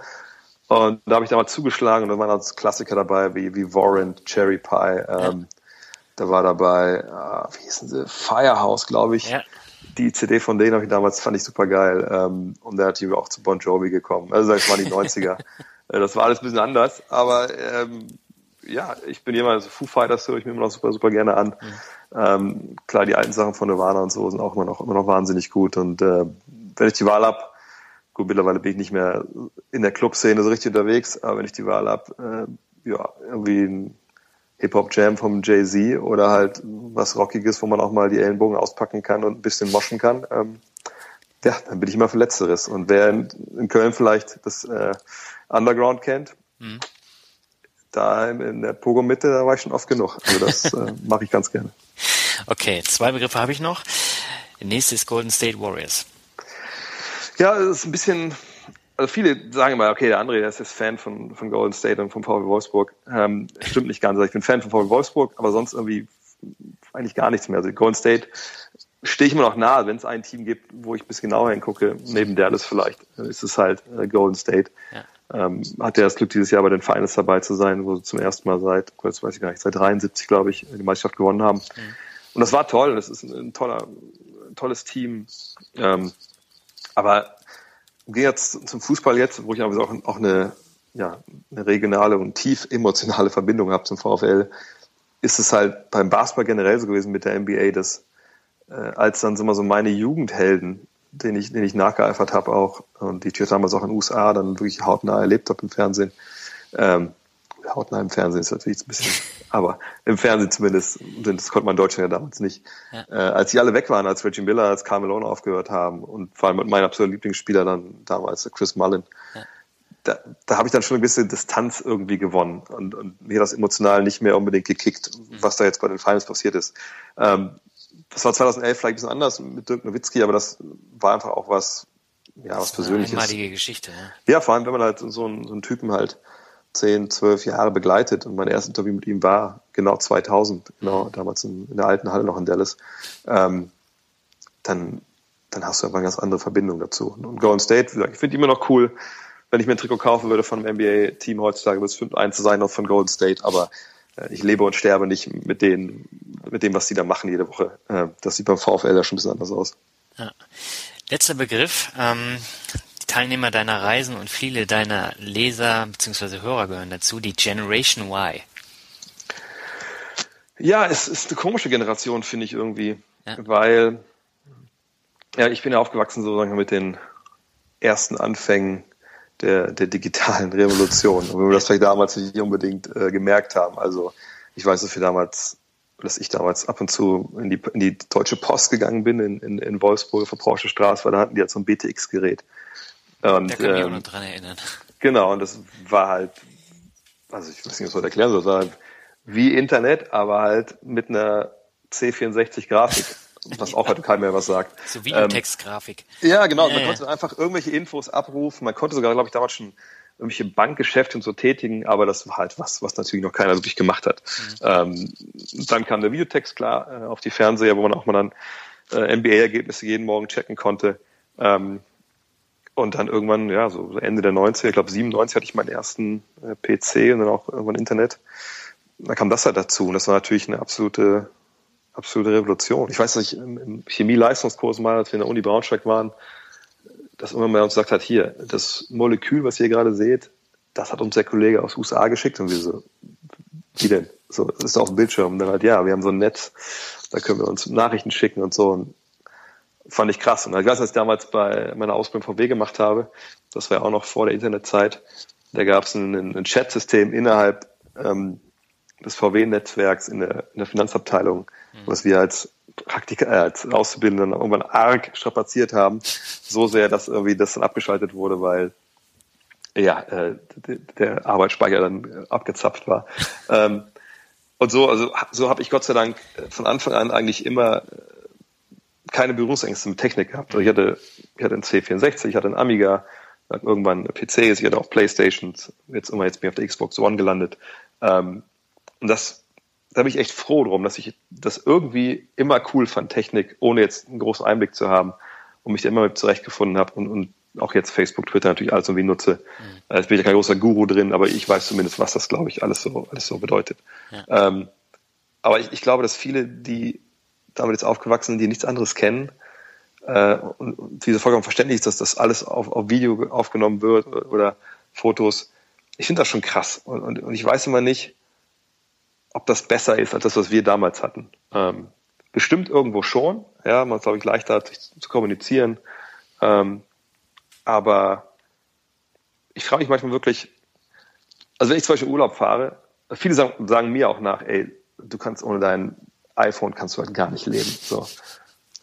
Und da habe ich damals zugeschlagen und da waren als Klassiker dabei wie, wie Warren, Cherry Pie. Ähm, ja. Da war dabei, äh, wie hießen sie, Firehouse, glaube ich. Ja. Die CD von denen habe ich damals, fand ich super geil. Ähm, und da hat die auch zu Bon Jovi gekommen. Also das waren die 90er. [LAUGHS] Äh, das war alles ein bisschen anders, aber ähm, ja, ich bin jemand, also Foo Fighters höre ich mir immer noch super, super gerne an. Mhm. Ähm, klar, die alten Sachen von Nirvana und so sind auch immer noch, immer noch wahnsinnig gut. Und äh, wenn ich die Wahl hab, gut, mittlerweile bin ich nicht mehr in der Clubszene so richtig unterwegs, aber wenn ich die Wahl hab, äh, ja, irgendwie ein, Hip-Hop-Jam vom Jay-Z oder halt was Rockiges, wo man auch mal die Ellenbogen auspacken kann und ein bisschen moschen kann, ähm, ja, dann bin ich immer für Letzteres. Und wer in, in Köln vielleicht das äh, Underground kennt, mhm. da in, in der Pogo-Mitte, da war ich schon oft genug. Also das äh, [LAUGHS] mache ich ganz gerne. Okay, zwei Begriffe habe ich noch. Der nächste ist Golden State Warriors. Ja, es ist ein bisschen, also viele sagen immer, okay, der André, der ist jetzt Fan von, von Golden State und vom VW Wolfsburg. Ähm, stimmt nicht ganz. Also ich bin Fan von VW Wolfsburg, aber sonst irgendwie eigentlich gar nichts mehr. Also Golden State stehe ich immer noch nahe, wenn es ein Team gibt, wo ich bis genauer hingucke, neben Dallas vielleicht, ist es halt äh, Golden State. Ja. Ähm, hat er das Glück, dieses Jahr bei den Finals dabei zu sein, wo sie zum ersten Mal seit, kurz weiß ich gar nicht, seit 73, glaube ich, die Meisterschaft gewonnen haben. Mhm. Und das war toll, das ist ein, ein toller, ein tolles Team. Ähm, aber gehe jetzt zum Fußball jetzt, wo ich aber auch, auch eine, ja, eine regionale und tief emotionale Verbindung habe zum VfL, ist es halt beim Basketball generell so gewesen mit der NBA, dass äh, als dann immer so meine Jugendhelden, den ich, den ich nachgeeifert habe auch und die ich damals auch in den USA dann wirklich hautnah erlebt habe im Fernsehen. Ähm, hautnah im Fernsehen ist natürlich ein bisschen, aber im Fernsehen zumindest, das konnte man in Deutschland ja damals nicht. Ja. Äh, als die alle weg waren, als Reggie Miller, als Carmelo aufgehört haben und vor allem mit meinem absoluten Lieblingsspieler dann damals, Chris Mullen, ja. da, da habe ich dann schon ein bisschen Distanz irgendwie gewonnen und, und mir das emotional nicht mehr unbedingt gekickt, mhm. was da jetzt bei den Finals passiert ist. Ähm, das war 2011 vielleicht ein bisschen anders mit Dirk Nowitzki, aber das war einfach auch was, ja, was Persönliches. Eine einmalige Geschichte, ja. Ja, vor allem, wenn man halt so einen, so einen Typen halt zehn, zwölf Jahre begleitet und mein erstes Interview mit ihm war genau 2000, genau, damals in, in der alten Halle noch in Dallas, ähm, dann, dann hast du einfach eine ganz andere Verbindung dazu. Und Golden State, ich finde immer noch cool, wenn ich mir ein Trikot kaufen würde von einem NBA-Team heutzutage, wird es 5-1 zu sein, noch von Golden State, aber äh, ich lebe und sterbe nicht mit denen, mit dem, was die da machen jede Woche. Äh, das sieht beim VfL ja schon ein bisschen anders aus. Ja. Letzter Begriff. Ähm, Teilnehmer deiner Reisen und viele deiner Leser bzw. Hörer gehören dazu, die Generation Y. Ja, es ist eine komische Generation, finde ich irgendwie. Ja. Weil, ja, ich bin ja aufgewachsen sozusagen mit den ersten Anfängen der, der digitalen Revolution. Und wenn wir das vielleicht damals nicht unbedingt äh, gemerkt haben. Also ich weiß, dass wir damals, dass ich damals ab und zu in die, in die Deutsche Post gegangen bin, in, in, in Wolfsburg auf der Porsche Straße, weil da hatten die halt so ein BTX-Gerät. Und, da kann ähm, ich auch ähm, noch dran erinnern. Genau, und das war halt, also ich weiß nicht, was ich erklären soll, das war halt wie Internet, aber halt mit einer C64-Grafik was [LAUGHS] auch heute keinem mehr was sagt. So Videotextgrafik. Ähm, ja, genau. Ja, man ja. konnte einfach irgendwelche Infos abrufen. Man konnte sogar, glaube ich, damals schon irgendwelche Bankgeschäfte und so tätigen, aber das war halt was, was natürlich noch keiner wirklich gemacht hat. Mhm. Ähm, dann kam der Videotext klar äh, auf die Fernseher, wo man auch mal dann äh, NBA-Ergebnisse jeden Morgen checken konnte. Ähm, und dann irgendwann, ja, so Ende der 90er, ich glaube 97 hatte ich meinen ersten äh, PC und dann auch irgendwann Internet. Da kam das halt dazu und das war natürlich eine absolute absolute Revolution. Ich weiß, dass ich im Chemie-Leistungskurs mal, als wir in der Uni Braunschweig waren, dass immer mal uns gesagt hat, hier, das Molekül, was ihr gerade seht, das hat uns der Kollege aus USA geschickt und wir so, wie denn? So, das ist auf dem Bildschirm. Und dann halt, ja, wir haben so ein Netz, da können wir uns Nachrichten schicken und so. Und fand ich krass. Und weiß, als ich damals bei meiner Ausbildung VW gemacht habe, das war ja auch noch vor der Internetzeit, da gab es ein, ein Chat-System innerhalb ähm, des VW-Netzwerks in der, in der Finanzabteilung, mhm. was wir als Praktiker, äh, als Auszubildende dann irgendwann arg strapaziert haben, so sehr, dass irgendwie das dann abgeschaltet wurde, weil ja, äh, der Arbeitsspeicher dann abgezapft war. ähm, und so, also so habe ich Gott sei Dank von Anfang an eigentlich immer äh, keine Berührungsängste mit Technik gehabt. Also ich hatte, ich hatte einen C64, ich hatte einen Amiga, irgendwann PCs, ich hatte auch Playstations, jetzt immer jetzt bin ich auf der Xbox One gelandet. Ähm, und das, da bin ich echt froh drum, dass ich das irgendwie immer cool fand, Technik, ohne jetzt einen großen Einblick zu haben und mich da immer mit zurechtgefunden habe und, und auch jetzt Facebook, Twitter natürlich alles irgendwie nutze. Mhm. Bin ich ja kein großer Guru drin, aber ich weiß zumindest, was das, glaube ich, alles so, alles so bedeutet. Ja. Ähm, aber ich, ich glaube, dass viele, die damit jetzt aufgewachsen die nichts anderes kennen, äh, und, und diese vollkommen verständlich ist, dass das alles auf, auf Video aufgenommen wird oder Fotos. Ich finde das schon krass. Und, und, und ich weiß immer nicht, ob das besser ist als das, was wir damals hatten. Ähm, bestimmt irgendwo schon. Ja, man ist, glaube ich, leichter, sich zu kommunizieren. Ähm, aber ich frage mich manchmal wirklich, also wenn ich zum Beispiel Urlaub fahre, viele sagen, sagen, mir auch nach, ey, du kannst ohne dein iPhone kannst du halt gar nicht leben. So.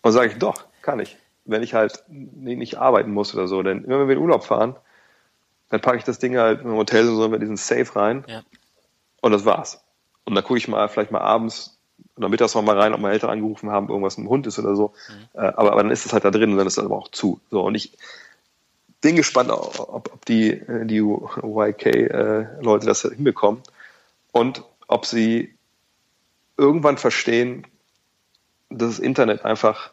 Und sage ich, doch, kann ich. Wenn ich halt nicht arbeiten muss oder so. Denn immer wenn wir in Urlaub fahren, dann packe ich das Ding halt im Hotel und so in diesen Safe rein. Ja. Und das war's. Und dann gucke ich mal vielleicht mal abends oder mittags noch mal rein, ob meine Eltern angerufen haben, irgendwas mit dem Hund ist oder so. Mhm. Äh, aber, aber dann ist es halt da drin und dann ist es aber auch zu. So, und ich bin gespannt, ob, ob die, äh, die YK-Leute äh, das hinbekommen und ob sie irgendwann verstehen, dass das Internet einfach,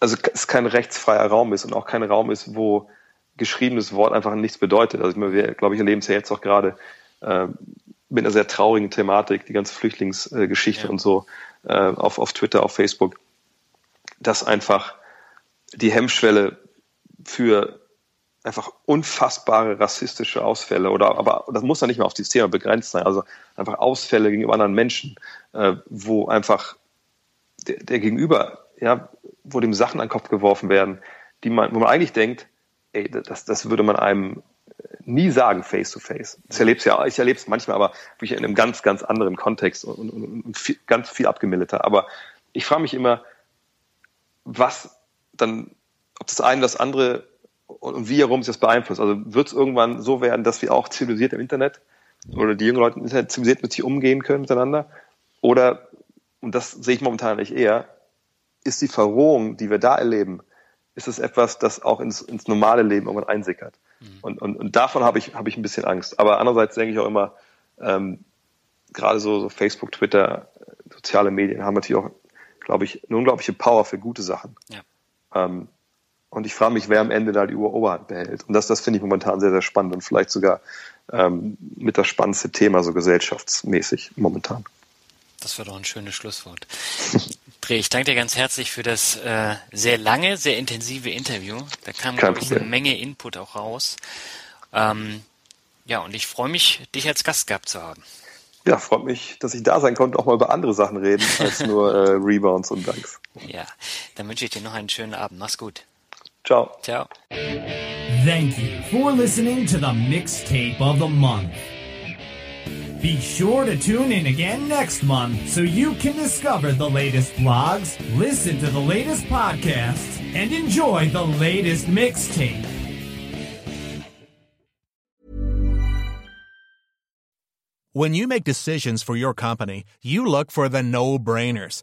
also es kein rechtsfreier Raum ist und auch kein Raum ist, wo geschriebenes Wort einfach nichts bedeutet. Also wir, glaube ich, erleben es ja jetzt auch gerade äh, mit einer sehr traurigen Thematik, die ganze Flüchtlingsgeschichte ja. und so äh, auf, auf Twitter, auf Facebook, dass einfach die Hemmschwelle für einfach unfassbare rassistische Ausfälle oder aber das muss ja nicht mehr auf dieses Thema begrenzt sein, also einfach Ausfälle gegenüber anderen Menschen, äh, wo einfach der, der, Gegenüber, ja, wo dem Sachen an den Kopf geworfen werden, die man, wo man eigentlich denkt, ey, das, das würde man einem nie sagen face to face. Ich erlebe es ja, ich erlebe es manchmal, aber wirklich in einem ganz, ganz anderen Kontext und, und, und viel, ganz viel abgemilderter. Aber ich frage mich immer, was dann, ob das eine das andere und wie herum sich das beeinflusst. Also wird es irgendwann so werden, dass wir auch zivilisiert im Internet oder die jungen Leute im Internet zivilisiert mit sich umgehen können miteinander? Oder, und das sehe ich momentan nicht eher, ist die Verrohung, die wir da erleben, ist es etwas, das auch ins, ins normale Leben irgendwann einsickert? Mhm. Und, und, und davon habe ich, habe ich ein bisschen Angst. Aber andererseits denke ich auch immer, ähm, gerade so, so Facebook, Twitter, soziale Medien haben natürlich auch, glaube ich, eine unglaubliche Power für gute Sachen. Ja. Ähm, und ich frage mich, wer am Ende da die Oberhand behält. Und das, das finde ich momentan sehr, sehr spannend und vielleicht sogar ähm, mit das spannendste Thema so gesellschaftsmäßig momentan. Das war doch ein schönes Schlusswort. [LAUGHS] Dreh, ich danke dir ganz herzlich für das äh, sehr lange, sehr intensive Interview. Da kam, glaube ich, eine Menge Input auch raus. Ähm, ja, und ich freue mich, dich als Gast gehabt zu haben. Ja, freut mich, dass ich da sein konnte, auch mal über andere Sachen reden, als nur äh, Rebounds und Danks. Ja, dann wünsche ich dir noch einen schönen Abend. Mach's gut. Ciao. Ciao. Thank you for listening to the mixtape of the month. Be sure to tune in again next month so you can discover the latest vlogs, listen to the latest podcasts, and enjoy the latest mixtape. When you make decisions for your company, you look for the no brainers.